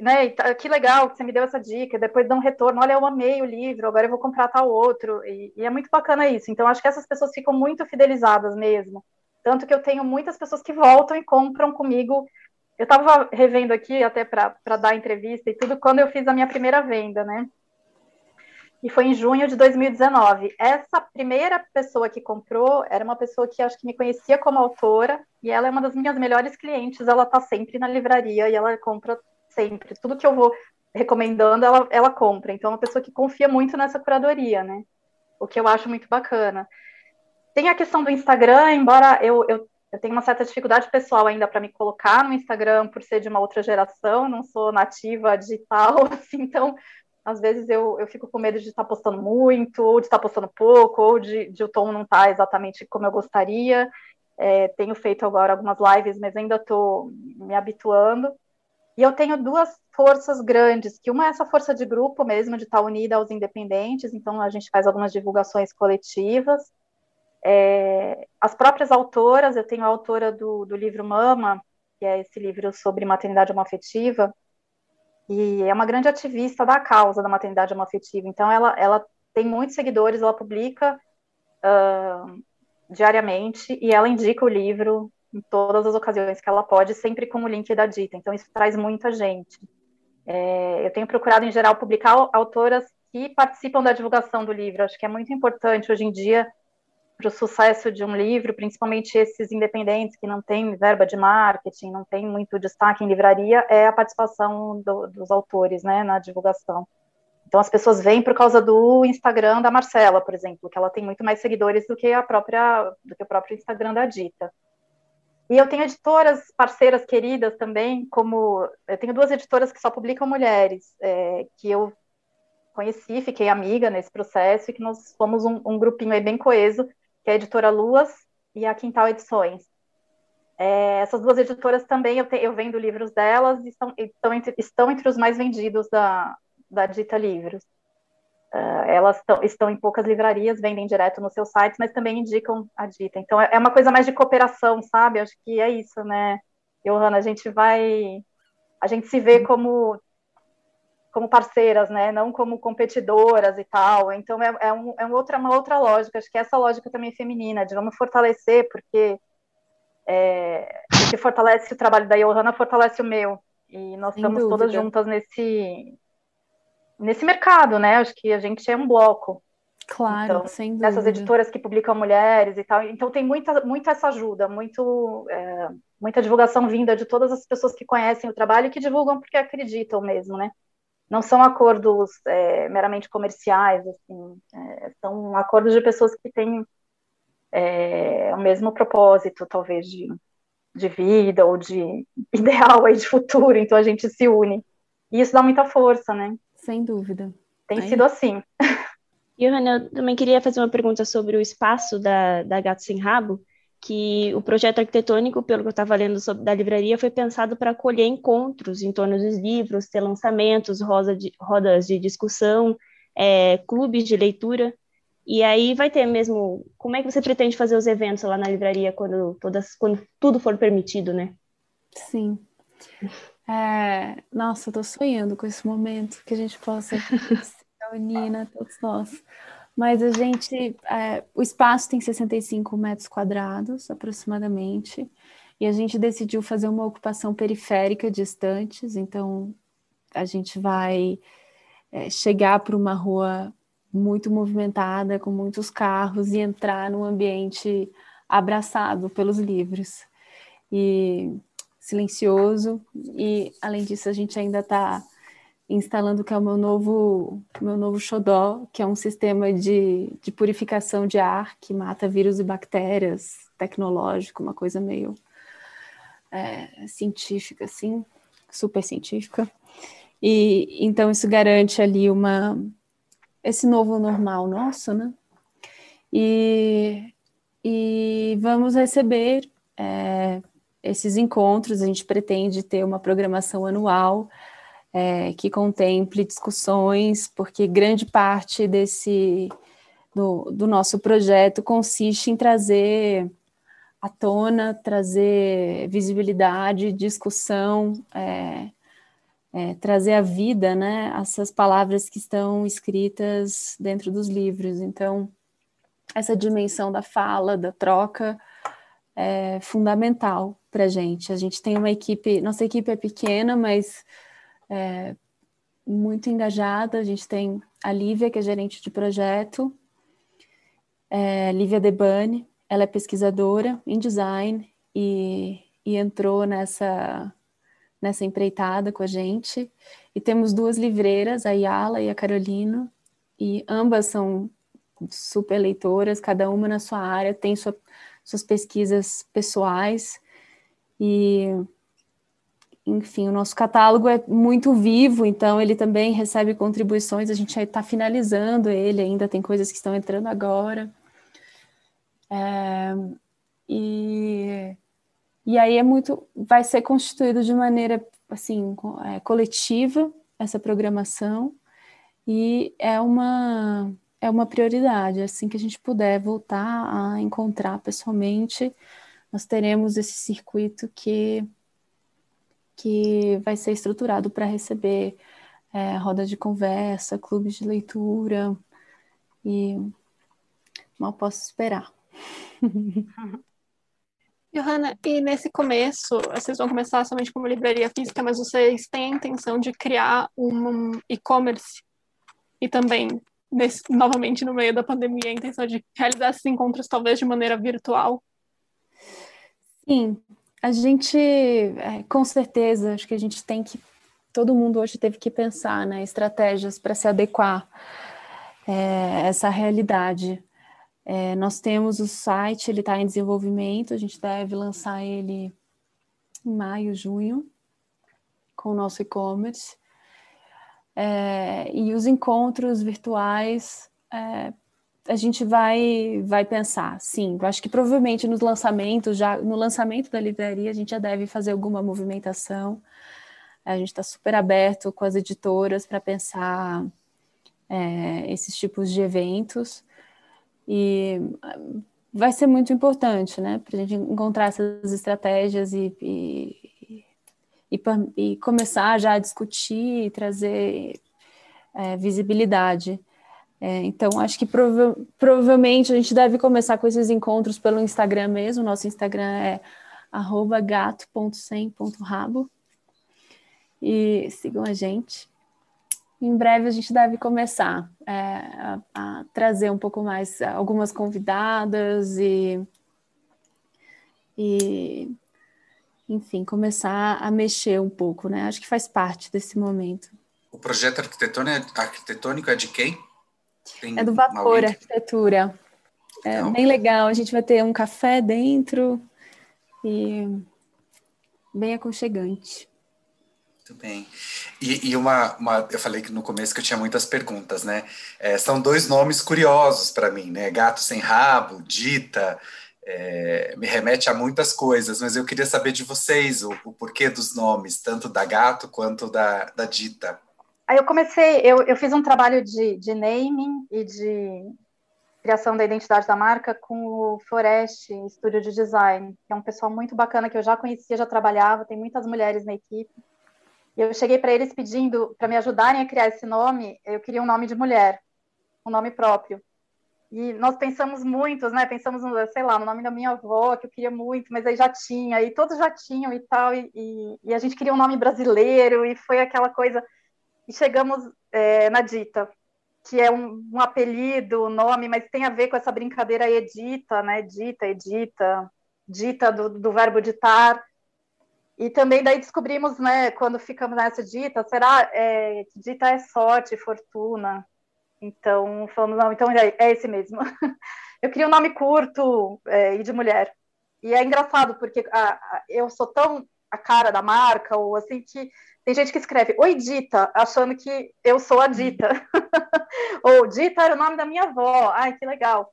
né, tá, que legal que você me deu essa dica, depois dá um retorno, olha, eu amei o livro, agora eu vou comprar tal outro, e, e é muito bacana isso. Então, acho que essas pessoas ficam muito fidelizadas mesmo. Tanto que eu tenho muitas pessoas que voltam e compram comigo. Eu estava revendo aqui, até para dar entrevista e tudo, quando eu fiz a minha primeira venda, né? E foi em junho de 2019. Essa primeira pessoa que comprou era uma pessoa que acho que me conhecia como autora, e ela é uma das minhas melhores clientes. Ela está sempre na livraria e ela compra sempre. Tudo que eu vou recomendando, ela, ela compra. Então, é uma pessoa que confia muito nessa curadoria, né? O que eu acho muito bacana. Tem a questão do Instagram, embora eu, eu, eu tenha uma certa dificuldade pessoal ainda para me colocar no Instagram por ser de uma outra geração, não sou nativa digital, assim, então às vezes eu, eu fico com medo de estar tá postando muito, ou de estar tá postando pouco, ou de, de o tom não estar tá exatamente como eu gostaria. É, tenho feito agora algumas lives, mas ainda estou me habituando. E eu tenho duas forças grandes, que uma é essa força de grupo mesmo, de estar unida aos independentes, então a gente faz algumas divulgações coletivas. É, as próprias autoras, eu tenho a autora do, do livro Mama, que é esse livro sobre maternidade homoafetiva, e é uma grande ativista da causa da maternidade homoafetiva, então ela, ela tem muitos seguidores, ela publica uh, diariamente, e ela indica o livro em todas as ocasiões que ela pode, sempre com o link da Dita. Então, isso traz muita gente. É, eu tenho procurado, em geral, publicar autoras que participam da divulgação do livro. Acho que é muito importante hoje em dia para o sucesso de um livro, principalmente esses independentes que não têm verba de marketing, não tem muito destaque em livraria, é a participação do, dos autores né, na divulgação. Então as pessoas vêm por causa do Instagram da Marcela, por exemplo, que ela tem muito mais seguidores do que a própria do que o próprio Instagram da Dita. E eu tenho editoras parceiras queridas também, como eu tenho duas editoras que só publicam mulheres, é, que eu conheci, fiquei amiga nesse processo e que nós fomos um, um grupinho aí bem coeso, que é a editora Luas e a Quintal Edições. É, essas duas editoras também eu, te, eu vendo livros delas e estão, estão, entre, estão entre os mais vendidos da, da Dita Livros. Uh, elas tão, estão em poucas livrarias, vendem direto no seu site, mas também indicam a dita. Então é, é uma coisa mais de cooperação, sabe? Acho que é isso, né, Johanna? A gente vai. A gente se vê como como parceiras, né? Não como competidoras e tal. Então é, é, um, é um outra, uma outra lógica. Acho que essa lógica também é feminina, de vamos fortalecer, porque é, o que fortalece o trabalho da Johanna fortalece o meu. E nós Sem estamos dúvida. todas juntas nesse, nesse mercado, né? Acho que a gente é um bloco. Claro, então, sem dúvida. Essas editoras que publicam mulheres e tal. Então tem muita, muita essa ajuda, muito, é, muita divulgação vinda de todas as pessoas que conhecem o trabalho e que divulgam porque acreditam mesmo, né? Não são acordos é, meramente comerciais, assim, é, são acordos de pessoas que têm é, o mesmo propósito, talvez, de, de vida ou de ideal aí de futuro, então a gente se une. E isso dá muita força, né? Sem dúvida. Tem sido assim. Johanna, eu também queria fazer uma pergunta sobre o espaço da, da Gato Sem Rabo, que o projeto arquitetônico, pelo que eu estava lendo sobre da livraria, foi pensado para acolher encontros em torno dos livros, ter lançamentos, de, rodas de discussão, é, clubes de leitura. E aí vai ter mesmo. Como é que você pretende fazer os eventos lá na livraria quando, todas, quando tudo for permitido, né? Sim. É, nossa, eu tô sonhando com esse momento que a gente possa se reunir, né, todos nós. Mas a gente, é, o espaço tem 65 metros quadrados aproximadamente, e a gente decidiu fazer uma ocupação periférica de estantes, então a gente vai é, chegar para uma rua muito movimentada, com muitos carros, e entrar num ambiente abraçado pelos livros. E silencioso e além disso a gente ainda está instalando que é o meu novo meu novo xodó, que é um sistema de, de purificação de ar que mata vírus e bactérias, tecnológico, uma coisa meio é, científica assim, super científica. E então isso garante ali uma esse novo normal nosso, né? E, e vamos receber é, esses encontros, a gente pretende ter uma programação anual é, que contemple discussões, porque grande parte desse do, do nosso projeto consiste em trazer à tona, trazer visibilidade, discussão, é, é, trazer à vida, né, essas palavras que estão escritas dentro dos livros. Então, essa dimensão da fala, da troca, é fundamental para a gente. A gente tem uma equipe, nossa equipe é pequena, mas é, muito engajada. A gente tem a Lívia, que é gerente de projeto, é, Lívia Debani, ela é pesquisadora em design e, e entrou nessa nessa empreitada com a gente. E temos duas livreiras, a Yala e a Carolina, e ambas são super leitoras, cada uma na sua área, tem sua, suas pesquisas pessoais. E, enfim, o nosso catálogo é muito vivo, então ele também recebe contribuições, a gente está finalizando ele, ainda tem coisas que estão entrando agora. É, e e aí é muito, vai ser constituído de maneira assim é, coletiva essa programação e é uma é uma prioridade. Assim que a gente puder voltar a encontrar pessoalmente, nós teremos esse circuito que que vai ser estruturado para receber é, rodas de conversa, clubes de leitura e mal posso esperar. Johanna, e nesse começo, vocês vão começar somente como livraria física, mas vocês têm a intenção de criar um e-commerce e também, nesse, novamente no meio da pandemia, a intenção de realizar esses encontros talvez de maneira virtual? Sim, a gente, é, com certeza, acho que a gente tem que, todo mundo hoje teve que pensar, né, estratégias para se adequar é, essa realidade. É, nós temos o site, ele está em desenvolvimento, a gente deve lançar ele em maio, junho, com o nosso e-commerce. É, e os encontros virtuais, é, a gente vai, vai pensar, sim. Eu acho que provavelmente nos lançamentos, já no lançamento da livraria, a gente já deve fazer alguma movimentação. A gente está super aberto com as editoras para pensar é, esses tipos de eventos. E vai ser muito importante, né, para a gente encontrar essas estratégias e, e, e, e, começar já a discutir e trazer é, visibilidade. É, então, acho que prova provavelmente a gente deve começar com esses encontros pelo Instagram mesmo. Nosso Instagram é gato.sem.rabo. E sigam a gente em breve a gente deve começar é, a, a, trazer um pouco mais algumas convidadas e, e, enfim, começar a mexer um pouco, né? Acho que faz parte desse momento. O projeto arquitetônico, arquitetônico é de quem? Tem é do Vapor Arquitetura. É então. bem legal, a gente vai ter um café dentro e bem aconchegante. Muito bem. E, e uma, uma, eu falei que no começo que eu tinha muitas perguntas, né? É, são dois nomes curiosos para mim, né? Gato sem rabo, Dita, é, me remete a muitas coisas, mas eu queria saber de vocês o, o porquê dos nomes, tanto da Gato quanto da, da Dita. Aí eu comecei, eu, eu fiz um trabalho de, de naming e de criação da identidade da marca com o Forest Estúdio de Design, que é um pessoal muito bacana que eu já conhecia, já trabalhava, tem muitas mulheres na equipe. Eu cheguei para eles pedindo para me ajudarem a criar esse nome. Eu queria um nome de mulher, um nome próprio. E nós pensamos muitos, né? Pensamos, sei lá, no nome da minha avó, que eu queria muito, mas aí já tinha, e todos já tinham e tal, e, e, e a gente queria um nome brasileiro, e foi aquela coisa. E chegamos é, na Dita, que é um, um apelido, um nome, mas tem a ver com essa brincadeira edita, né? Dita, edita, dita do, do verbo ditar. E também daí descobrimos, né, quando ficamos nessa dita, será é, dita é sorte, fortuna? Então, falamos, não, então é, é esse mesmo. eu queria um nome curto é, e de mulher. E é engraçado, porque a, a, eu sou tão a cara da marca, ou assim, que tem gente que escreve Oi Dita, achando que eu sou a Dita. ou Dita era o nome da minha avó. Ai, que legal.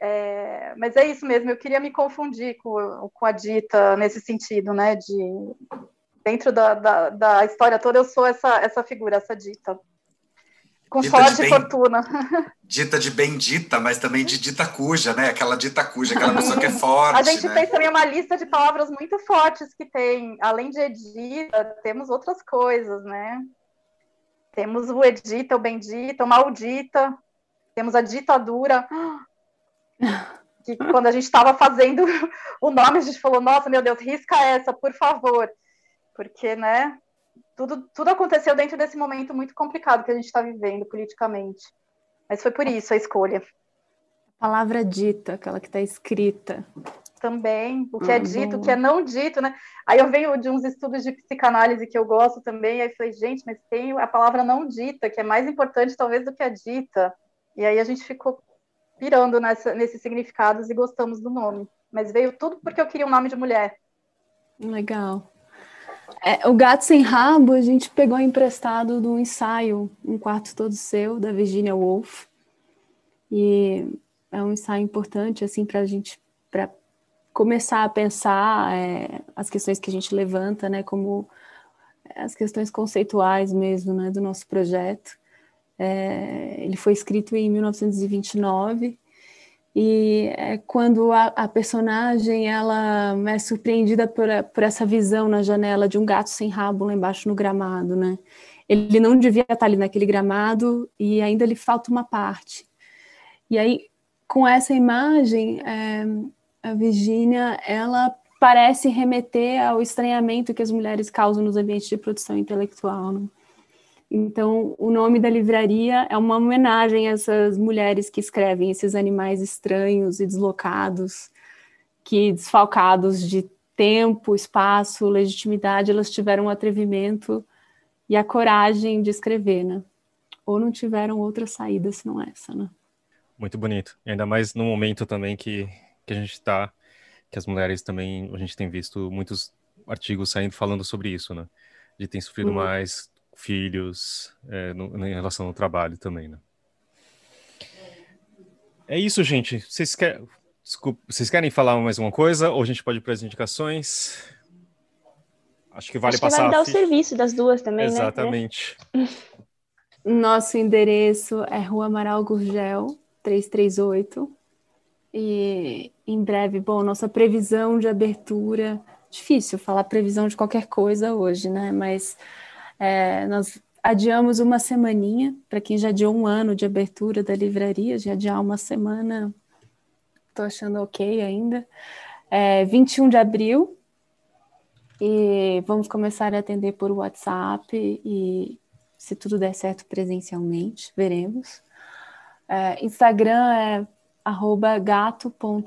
É, mas é isso mesmo, eu queria me confundir com, com a Dita nesse sentido, né? De, dentro da, da, da, história toda, eu sou essa, essa figura, essa Dita. Com dita sorte e fortuna. Dita de bendita, mas também de dita cuja, né? Aquela dita cuja, aquela pessoa que é forte. A gente né? fez também uma lista de palavras muito fortes que tem. Além de edita, temos outras coisas, né? Temos o edita, o bendita, o maldita, temos a ditadura. Que quando a gente estava fazendo o nome, a gente falou, nossa, meu Deus, risca essa, por favor. Porque, né, tudo, tudo aconteceu dentro desse momento muito complicado que a gente está vivendo politicamente. Mas foi por isso a escolha. A palavra dita, aquela que está escrita. Também, o que é dito, o que é não dito, né? Aí eu venho de uns estudos de psicanálise que eu gosto também, aí falei, gente, mas tem a palavra não dita, que é mais importante talvez do que a dita. E aí a gente ficou pirando nessa, nesses significados e gostamos do nome. Mas veio tudo porque eu queria um nome de mulher. Legal. É, o Gato Sem Rabo a gente pegou emprestado do ensaio Um Quarto Todo Seu, da Virginia Woolf. E é um ensaio importante, assim, para a gente pra começar a pensar é, as questões que a gente levanta, né, como as questões conceituais mesmo, né, do nosso projeto. É, ele foi escrito em 1929 e é quando a, a, personagem ela é surpreendida por, por, essa visão na janela de um gato sem rabo lá embaixo no gramado, né? Ele não devia estar ali naquele gramado e ainda lhe falta uma parte. E aí, com essa imagem, é, a Virginia, ela parece remeter ao estranhamento que as mulheres causam nos ambientes de produção intelectual. Né? Então, o nome da livraria é uma homenagem a essas mulheres que escrevem esses animais estranhos e deslocados, que desfalcados de tempo, espaço, legitimidade, elas tiveram o atrevimento e a coragem de escrever, né? Ou não tiveram outra saída senão essa, né? Muito bonito. E ainda mais no momento também que, que a gente está, que as mulheres também, a gente tem visto muitos artigos saindo falando sobre isso, né? De ter sofrido uhum. mais filhos, é, no, em relação ao trabalho também, né? É isso, gente. Vocês, quer... Desculpa, vocês querem falar mais uma coisa ou a gente pode ir para as indicações? Acho que vale Acho passar. Que vale dar o serviço das duas também, Exatamente. né? Exatamente. Nosso endereço é Rua Amaral Gurgel, 338. E em breve, bom, nossa previsão de abertura. Difícil falar previsão de qualquer coisa hoje, né? Mas é, nós adiamos uma semaninha, para quem já adiou um ano de abertura da livraria, já adiar uma semana, estou achando ok ainda. É, 21 de abril, e vamos começar a atender por WhatsApp e, se tudo der certo, presencialmente, veremos. É, Instagram é gato.sem.rabo,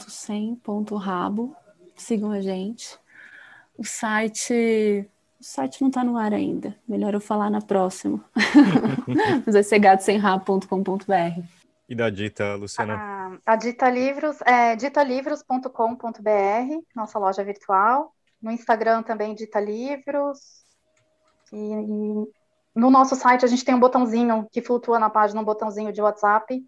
sigam a gente. O site o site não está no ar ainda. Melhor eu falar na próxima. Mas vai ser gatosemrabo.com.br. E da Dita, Luciana? A, a Dita Livros é ditalivros.com.br, nossa loja virtual. No Instagram também Dita Livros. E, e, no nosso site a gente tem um botãozinho que flutua na página, um botãozinho de WhatsApp.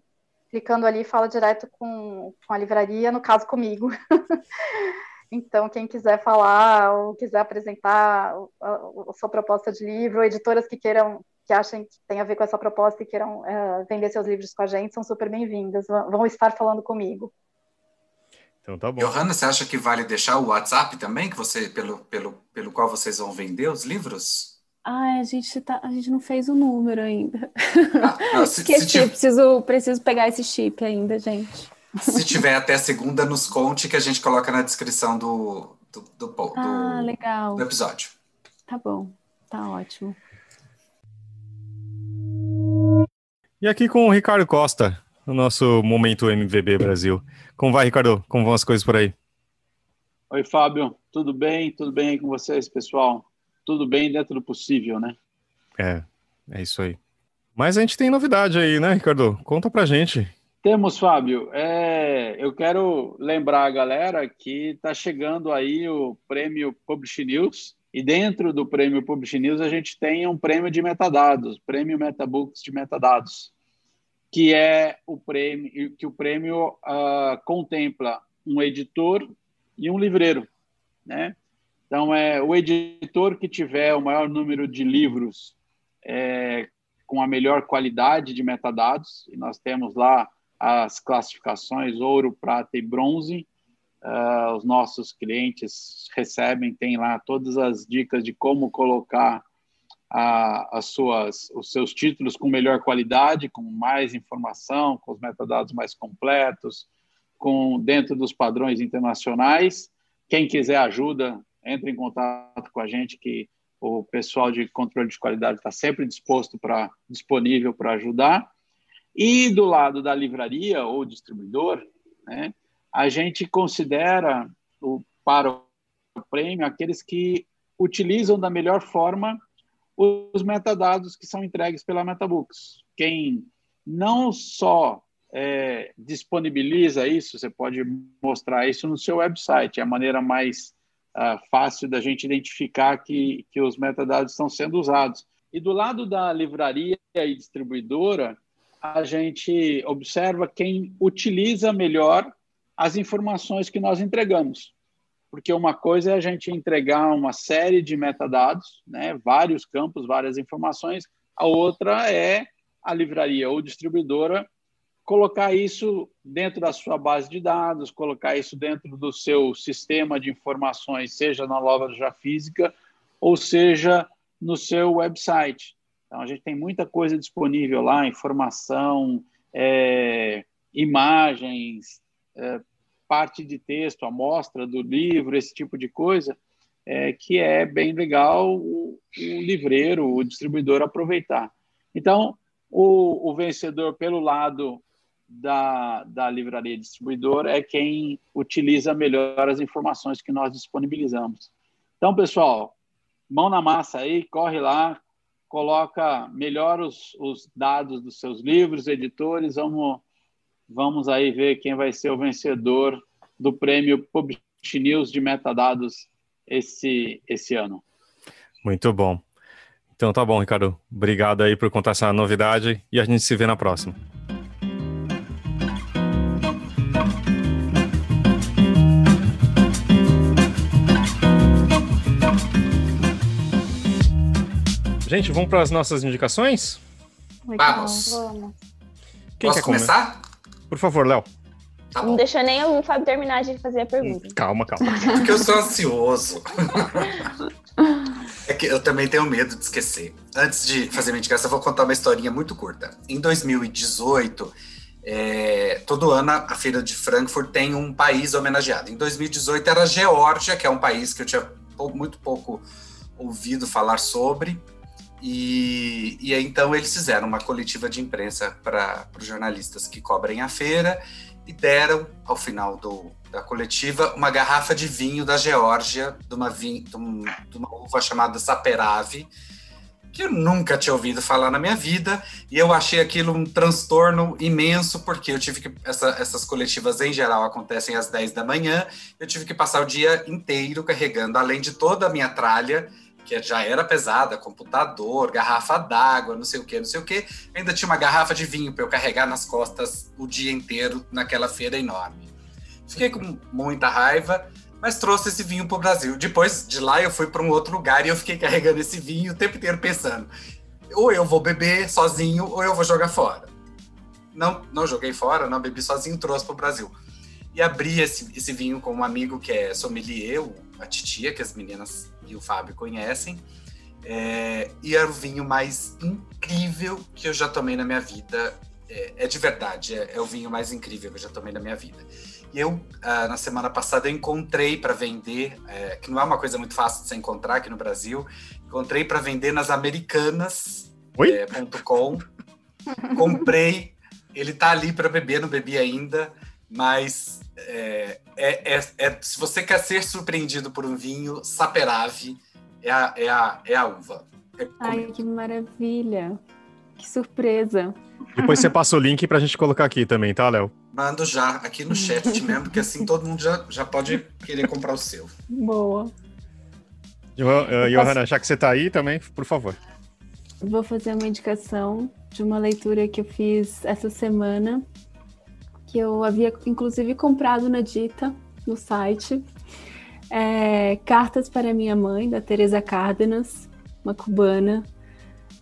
Clicando ali, fala direto com, com a livraria, no caso comigo. Então, quem quiser falar ou quiser apresentar a, a, sua proposta de livro, editoras que queiram, que achem que tem a ver com essa proposta e queiram é, vender seus livros com a gente, são super bem-vindas, vão estar falando comigo. Então tá bom. Johanna, você acha que vale deixar o WhatsApp também, que você, pelo, pelo, pelo qual vocês vão vender os livros? Ah, a gente, tá, a gente não fez o número ainda. Ah, não, se, Esqueci, se preciso, preciso pegar esse chip ainda, gente. Se tiver até segunda, nos conte que a gente coloca na descrição do, do, do, do, ah, legal. do episódio. Tá bom, tá ótimo. E aqui com o Ricardo Costa, no nosso Momento MVB Brasil. Como vai, Ricardo? Como vão as coisas por aí? Oi, Fábio. Tudo bem? Tudo bem aí com vocês, pessoal? Tudo bem dentro do possível, né? É, é isso aí. Mas a gente tem novidade aí, né, Ricardo? Conta pra gente. Temos, Fábio. É, eu quero lembrar a galera que está chegando aí o prêmio Publish News. E dentro do prêmio Publish News a gente tem um prêmio de metadados, prêmio Metabooks de metadados, que é o prêmio que o prêmio uh, contempla um editor e um livreiro, né? Então é o editor que tiver o maior número de livros é, com a melhor qualidade de metadados, e nós temos lá as classificações ouro, prata e bronze. Uh, os nossos clientes recebem, tem lá todas as dicas de como colocar a, as suas, os seus títulos com melhor qualidade, com mais informação, com os metadados mais completos, com dentro dos padrões internacionais. Quem quiser ajuda, entre em contato com a gente que o pessoal de controle de qualidade está sempre disposto para disponível para ajudar. E do lado da livraria ou distribuidor, né, a gente considera o, para o prêmio aqueles que utilizam da melhor forma os metadados que são entregues pela MetaBooks. Quem não só é, disponibiliza isso, você pode mostrar isso no seu website, é a maneira mais uh, fácil da gente identificar que, que os metadados estão sendo usados. E do lado da livraria e distribuidora, a gente observa quem utiliza melhor as informações que nós entregamos. Porque uma coisa é a gente entregar uma série de metadados, né, vários campos, várias informações, a outra é a livraria ou distribuidora colocar isso dentro da sua base de dados, colocar isso dentro do seu sistema de informações, seja na loja física ou seja no seu website. Então, a gente tem muita coisa disponível lá, informação, é, imagens, é, parte de texto, amostra do livro, esse tipo de coisa, é, que é bem legal o, o livreiro, o distribuidor aproveitar. Então, o, o vencedor pelo lado da, da livraria distribuidora é quem utiliza melhor as informações que nós disponibilizamos. Então, pessoal, mão na massa aí, corre lá, coloca melhor os, os dados dos seus livros, editores, vamos, vamos aí ver quem vai ser o vencedor do prêmio Publish News de metadados esse, esse ano. Muito bom. Então tá bom, Ricardo. Obrigado aí por contar essa novidade e a gente se vê na próxima. Gente, vamos para as nossas indicações? Vamos. Vamos. Quem Posso quer começar? Por favor, Léo. Tá Não deixa nem o Fábio terminar de fazer a pergunta. Calma, calma. Porque eu sou ansioso. é que eu também tenho medo de esquecer. Antes de fazer minha indicação, eu vou contar uma historinha muito curta. Em 2018, é, todo ano a Feira de Frankfurt tem um país homenageado. Em 2018 era a Geórgia, que é um país que eu tinha muito pouco ouvido falar sobre. E, e aí, então eles fizeram uma coletiva de imprensa para os jornalistas que cobrem a feira e deram, ao final do, da coletiva, uma garrafa de vinho da Geórgia, de uma, vin, de, um- de uma uva chamada Saperave, que eu nunca tinha ouvido falar na minha vida, e eu achei aquilo um transtorno imenso, porque eu tive que. Essa, essas coletivas, em geral, acontecem às 10 da manhã, eu tive que passar o dia inteiro carregando, além de toda a minha tralha, que já era pesada, computador, garrafa d'água, não sei o que, não sei o que, ainda tinha uma garrafa de vinho para eu carregar nas costas o dia inteiro naquela feira enorme. Fiquei com muita raiva, mas trouxe esse vinho para o Brasil. Depois de lá eu fui para um outro lugar e eu fiquei carregando esse vinho o tempo inteiro pensando: ou eu vou beber sozinho ou eu vou jogar fora. Não, não joguei fora, não bebi sozinho, trouxe para o Brasil. E abri esse, esse vinho com um amigo que é sommelier, a titia, que as meninas e o Fábio conhecem. É, e era o vinho mais incrível que eu já tomei na minha vida. É, é de verdade, é, é o vinho mais incrível que eu já tomei na minha vida. E eu, ah, na semana passada, encontrei para vender, é, que não é uma coisa muito fácil de se encontrar aqui no Brasil, encontrei para vender nas americanas. Oi? é. Comprei, ele tá ali para beber, não bebi ainda, mas é, é, é- é- se você quer ser surpreendido por um vinho, Saperave é a, é a, é a uva. Ai, Recomendo. que maravilha. Que surpresa. Depois você passa o link pra gente colocar aqui também, tá, Léo? Mando já aqui no chat mesmo, porque assim todo mundo já, já pode querer comprar o seu. Boa. Jo- eh, Johanna, já que você tá aí também, por favor. Vou fazer uma indicação de uma leitura que eu fiz essa semana, que eu havia inclusive comprado na Dita, no site. É, Cartas para Minha Mãe, da Teresa Cárdenas, uma cubana.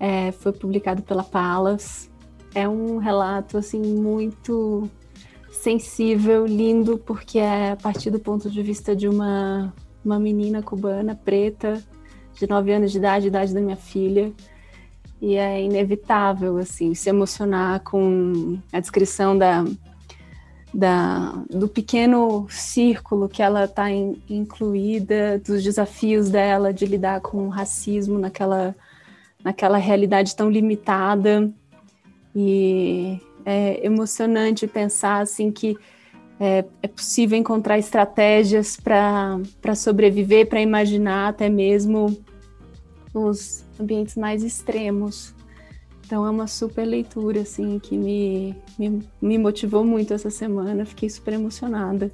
É, foi publicado pela Palas. É um relato assim muito sensível, lindo, porque é a partir do ponto de vista de uma, uma menina cubana preta de 9 anos de idade, idade da minha filha. E é inevitável assim se emocionar com a descrição da da, do pequeno círculo que ela está in, incluída, dos desafios dela de lidar com o racismo naquela, naquela realidade tão limitada. E é emocionante pensar assim que é, é possível encontrar estratégias para sobreviver, para imaginar até mesmo os ambientes mais extremos então é uma super leitura, assim, que me, me, me motivou muito essa semana. Fiquei super emocionada.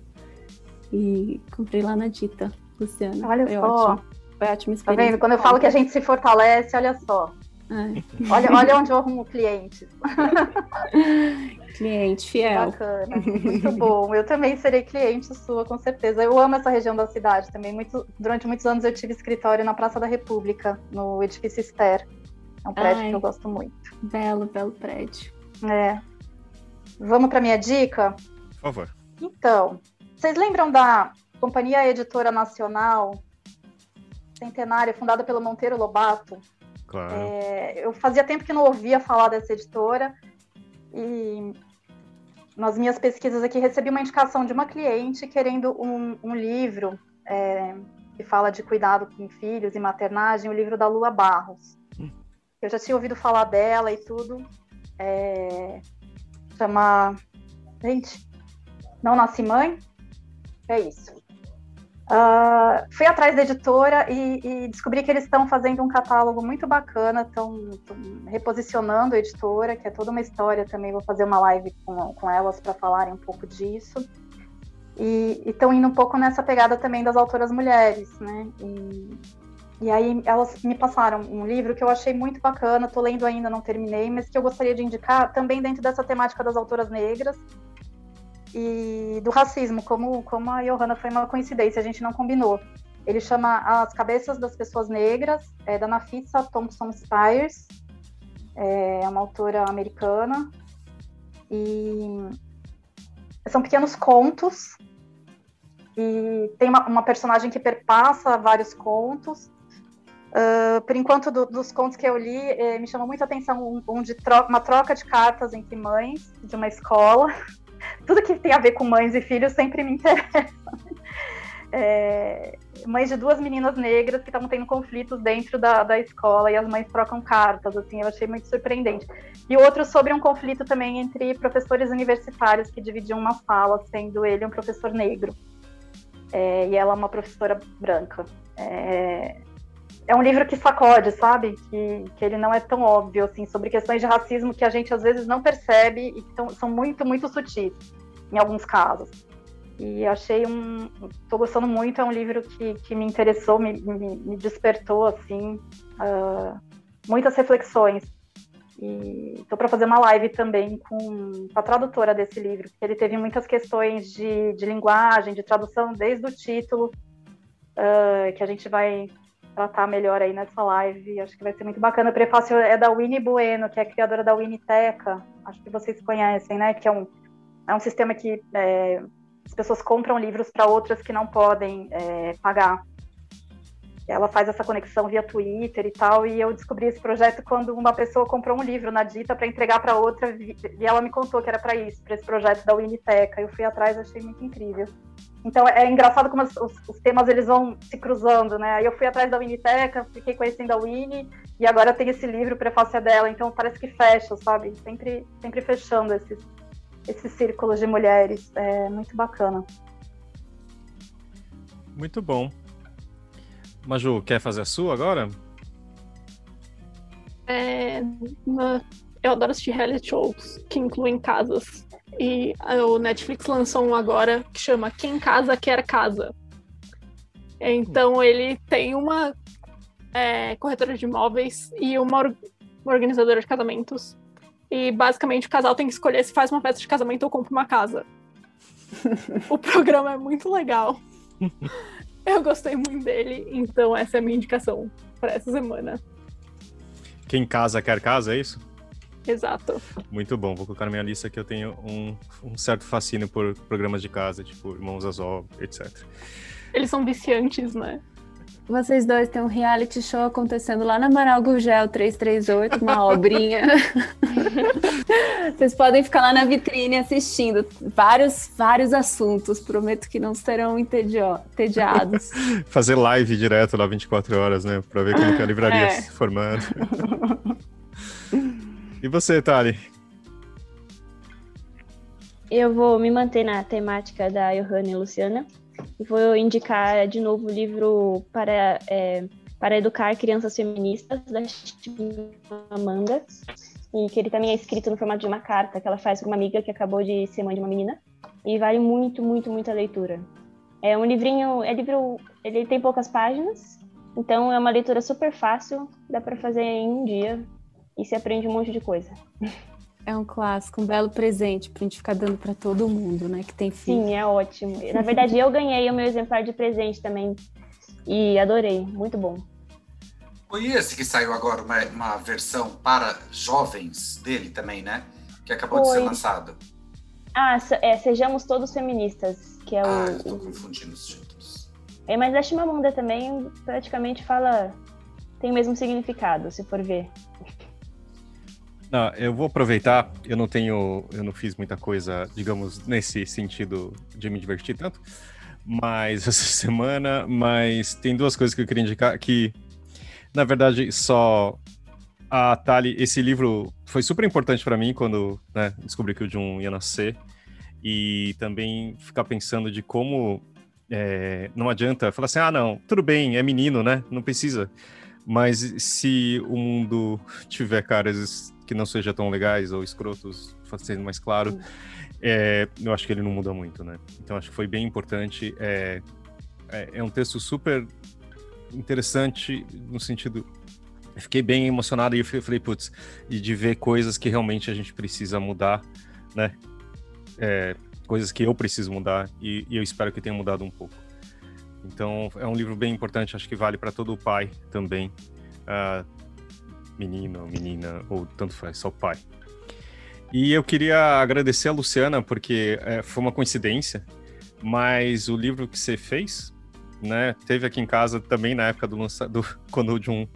E comprei lá na Dita, Luciana. Olha Foi só. ótimo. Foi ótima Tá experiência. vendo? Quando eu falo que a gente se fortalece, olha só. É. Olha, olha onde eu arrumo clientes. Cliente fiel. Bacana, muito bom. Eu também serei cliente sua, com certeza. Eu amo essa região da cidade também. Muito, durante muitos anos eu tive escritório na Praça da República, no edifício Ster. É um prédio Ai. que eu gosto muito. Belo, belo prédio. É. Vamos para minha dica? Por favor. Então, vocês lembram da Companhia Editora Nacional Centenária, fundada pelo Monteiro Lobato? Claro. É, eu fazia tempo que não ouvia falar dessa editora e nas minhas pesquisas aqui recebi uma indicação de uma cliente querendo um, um livro é, que fala de cuidado com filhos e maternagem, o livro da Lua Barros. Eu já tinha ouvido falar dela e tudo. É, chama. Gente, Não Nasce Mãe? É isso. Ah, fui atrás da editora e, e descobri que eles estão fazendo um catálogo muito bacana, estão reposicionando a editora, que é toda uma história também. Vou fazer uma live com, com elas para falarem um pouco disso. E estão indo um pouco nessa pegada também das autoras mulheres, né? E, e aí elas me passaram um livro que eu achei muito bacana, estou lendo ainda, não terminei, mas que eu gostaria de indicar também dentro dessa temática das autoras negras e do racismo, como, como a Johanna foi uma coincidência, a gente não combinou. Ele chama As Cabeças das Pessoas Negras, é da Nafisa Thompson Spires, é uma autora americana, e são pequenos contos, e tem uma, uma personagem que perpassa vários contos. Uh, por enquanto, do, dos contos que eu li, eh, me chamou muita atenção um, um de uma troca de cartas entre mães de uma escola tudo que tem a ver com mães e filhos sempre me interessa. É, mães de duas meninas negras que estavam tendo conflitos dentro da, da escola e as mães trocam cartas, assim, eu achei muito surpreendente. E outro sobre um conflito também entre professores universitários que dividiam uma sala, sendo ele um professor negro é, e ela uma professora branca. É, é um livro que sacode, sabe? Que, que ele não é tão óbvio, assim, sobre questões de racismo que a gente às vezes não percebe e que tão, são muito, muito sutis, em alguns casos. E achei um. Estou gostando muito, é um livro que, que me interessou, me, me, me despertou, assim, uh, muitas reflexões. E estou para fazer uma live também com a tradutora desse livro, porque ele teve muitas questões de, de linguagem, de tradução, desde o título, uh, que a gente vai tratar melhor aí nessa live. Acho que vai ser muito bacana. O prefácio é da Winnie Bueno, que é criadora da Winiteca. Acho que vocês conhecem, né? Que é um, é um sistema que é, as pessoas compram livros para outras que não podem é, pagar. Ela faz essa conexão via Twitter e tal, e eu descobri esse projeto quando uma pessoa comprou um livro na Dita para entregar para outra, e ela me contou que era para isso, para esse projeto da Winiteca. Eu fui atrás, achei muito incrível. Então é engraçado como os, os, temas eles vão se cruzando, né? Aí eu fui atrás da Winiteca, fiquei conhecendo a Winnie, e agora tem esse livro, prefácio dela, então parece que fecha, sabe? Sempre, sempre fechando esses, esses círculos de mulheres. É muito bacana. Muito bom. Maju, quer fazer a sua agora? É, uma- eu adoro assistir reality shows que incluem casas. E o Netflix lançou um agora que chama Quem Casa Quer Casa. Então ele tem uma é, corretora de imóveis e uma, or- uma organizadora de casamentos. E basicamente o casal tem que escolher se faz uma festa de casamento ou compra uma casa. o programa é muito legal. Eu gostei muito dele, então essa é a minha indicação para essa semana. Quem casa quer casa, é isso? Exato. Muito bom. Vou colocar na minha lista que eu tenho um, um certo fascínio por programas de casa, tipo Irmãos Azul, etc. Eles são viciantes, né? Vocês dois têm um reality show acontecendo lá na Amaral Gurgel 338, uma obrinha. Vocês podem ficar lá na vitrine assistindo vários, vários assuntos. Prometo que não serão entediados. Fazer live direto lá 24 horas, né? Pra ver como que a livraria É. se formando. e você, Thali? Eu vou me manter na temática da Johanna e Luciana vou indicar de novo o livro para, é, para Educar Crianças Feministas, da Amanda, e que ele também é escrito no formato de uma carta que ela faz para uma amiga que acabou de ser mãe de uma menina, e vale muito, muito, muito a leitura. É um livrinho, é livro, ele tem poucas páginas, então é uma leitura super fácil, dá para fazer em um dia e se aprende um monte de coisa. É um clássico, um belo presente pra gente ficar dando pra todo mundo, né? Que tem filho. Sim, é ótimo. Na verdade, eu ganhei o meu exemplar de presente também. E adorei, muito bom. Foi esse que saiu agora, uma, uma versão para jovens dele também, né? Que acabou de ser Foi. lançado. Ah, é, Sejamos Todos Feministas, que é Ah, eu tô o. confundindo os títulos. É, mas a Chimamanda também praticamente fala. Tem o mesmo significado, se for ver. Não, eu vou aproveitar. Eu não tenho, eu não fiz muita coisa, digamos, nesse sentido de me divertir tanto, mas essa semana. Mas tem duas coisas que eu queria indicar que, na verdade, só a Tali. Esse livro foi super importante para mim quando né, descobri que o Jun ia nascer e também ficar pensando de como é, não adianta falar assim, ah, não, tudo bem, é menino, né? Não precisa. Mas se o mundo tiver caras que não sejam tão legais ou escrotos, sendo mais claro, é, eu acho que ele não muda muito, né? Então acho que foi bem importante. É, é, é um texto super interessante no sentido. Eu fiquei bem emocionado e eu falei, putz, e de ver coisas que realmente a gente precisa mudar, né? É, coisas que eu preciso mudar e, e eu espero que tenha mudado um pouco. Então é um livro bem importante, acho que vale para todo o pai também, ah, menino, menina ou tanto faz, só pai. E eu queria agradecer a Luciana porque é, foi uma coincidência, mas o livro que você fez, né, teve aqui em casa também na época do, lança, do quando o Jun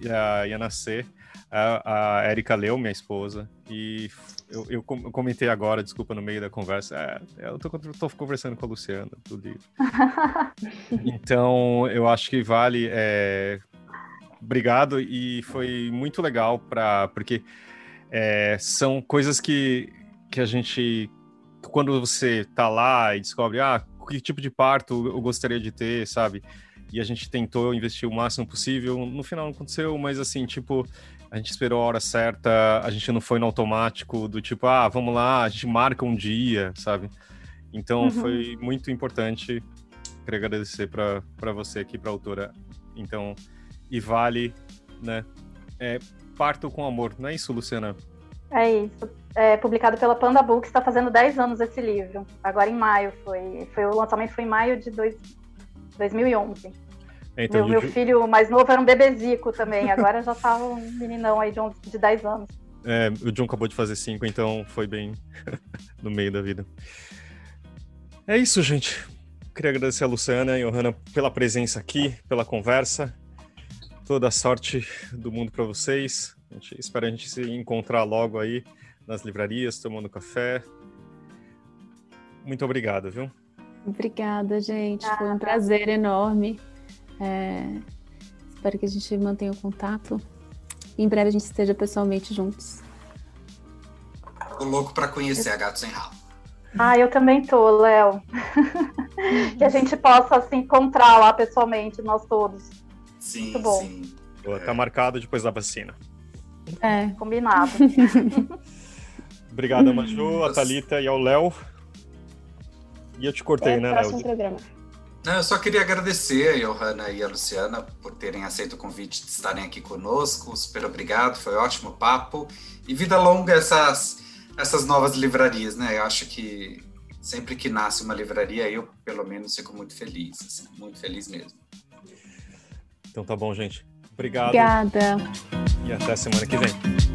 ia, ia nascer. A, a Erika leu, minha esposa, e eu, eu comentei agora, desculpa, no meio da conversa, é, eu tô, tô conversando com a Luciana do livro. Então, eu acho que vale. é, Obrigado, e foi muito legal para porque é, são coisas que, que a gente. Quando você tá lá e descobre, ah, que tipo de parto eu gostaria de ter, sabe? E a gente tentou investir o máximo possível. No final não aconteceu, mas assim, tipo, a gente esperou a hora certa, a gente não foi no automático do tipo, ah, vamos lá, a gente marca um dia, sabe? Então Uhum. foi muito importante. Queria agradecer para você aqui, para a autora. Então, e vale, né? É, parto com amor, não é isso, Luciana? É isso. É publicado pela Panda Books, está fazendo 10 anos esse livro. Agora em maio foi. foi o lançamento foi em maio de dois, 2011. É, então, meu, meu filho mais novo era um bebezico também, agora já tá um meninão aí de, 11, de 10 anos. É, o John acabou de fazer cinco, então foi bem no meio da vida. É isso, gente. Queria agradecer a Luciana e a Johanna pela presença aqui, pela conversa. Toda a sorte do mundo para vocês. A gente espera a gente se encontrar logo aí nas livrarias, tomando café. Muito obrigado, viu? Obrigada, gente. Foi um prazer enorme. É, Espero que a gente mantenha o contato. Em breve a gente esteja pessoalmente juntos. Tô louco para conhecer a Gato Sem Rabo. Ah, eu também tô, Léo. que a gente possa se encontrar lá pessoalmente, nós todos. Sim, Muito bom. sim. Boa, Tá marcado depois da vacina. É, Combinado. Obrigado, Maju, a Thalita e ao Léo. E eu te cortei, Até né, próximo Léo? programa. Não, eu só queria agradecer a Johanna e a Luciana por terem aceito o convite de estarem aqui conosco. Super obrigado, foi um ótimo papo. E vida longa essas, essas novas livrarias, né? Eu acho que sempre que nasce uma livraria, eu, pelo menos, fico muito feliz. assim, muito feliz mesmo. Então tá bom, gente. Obrigado. obrigada. E até semana que vem.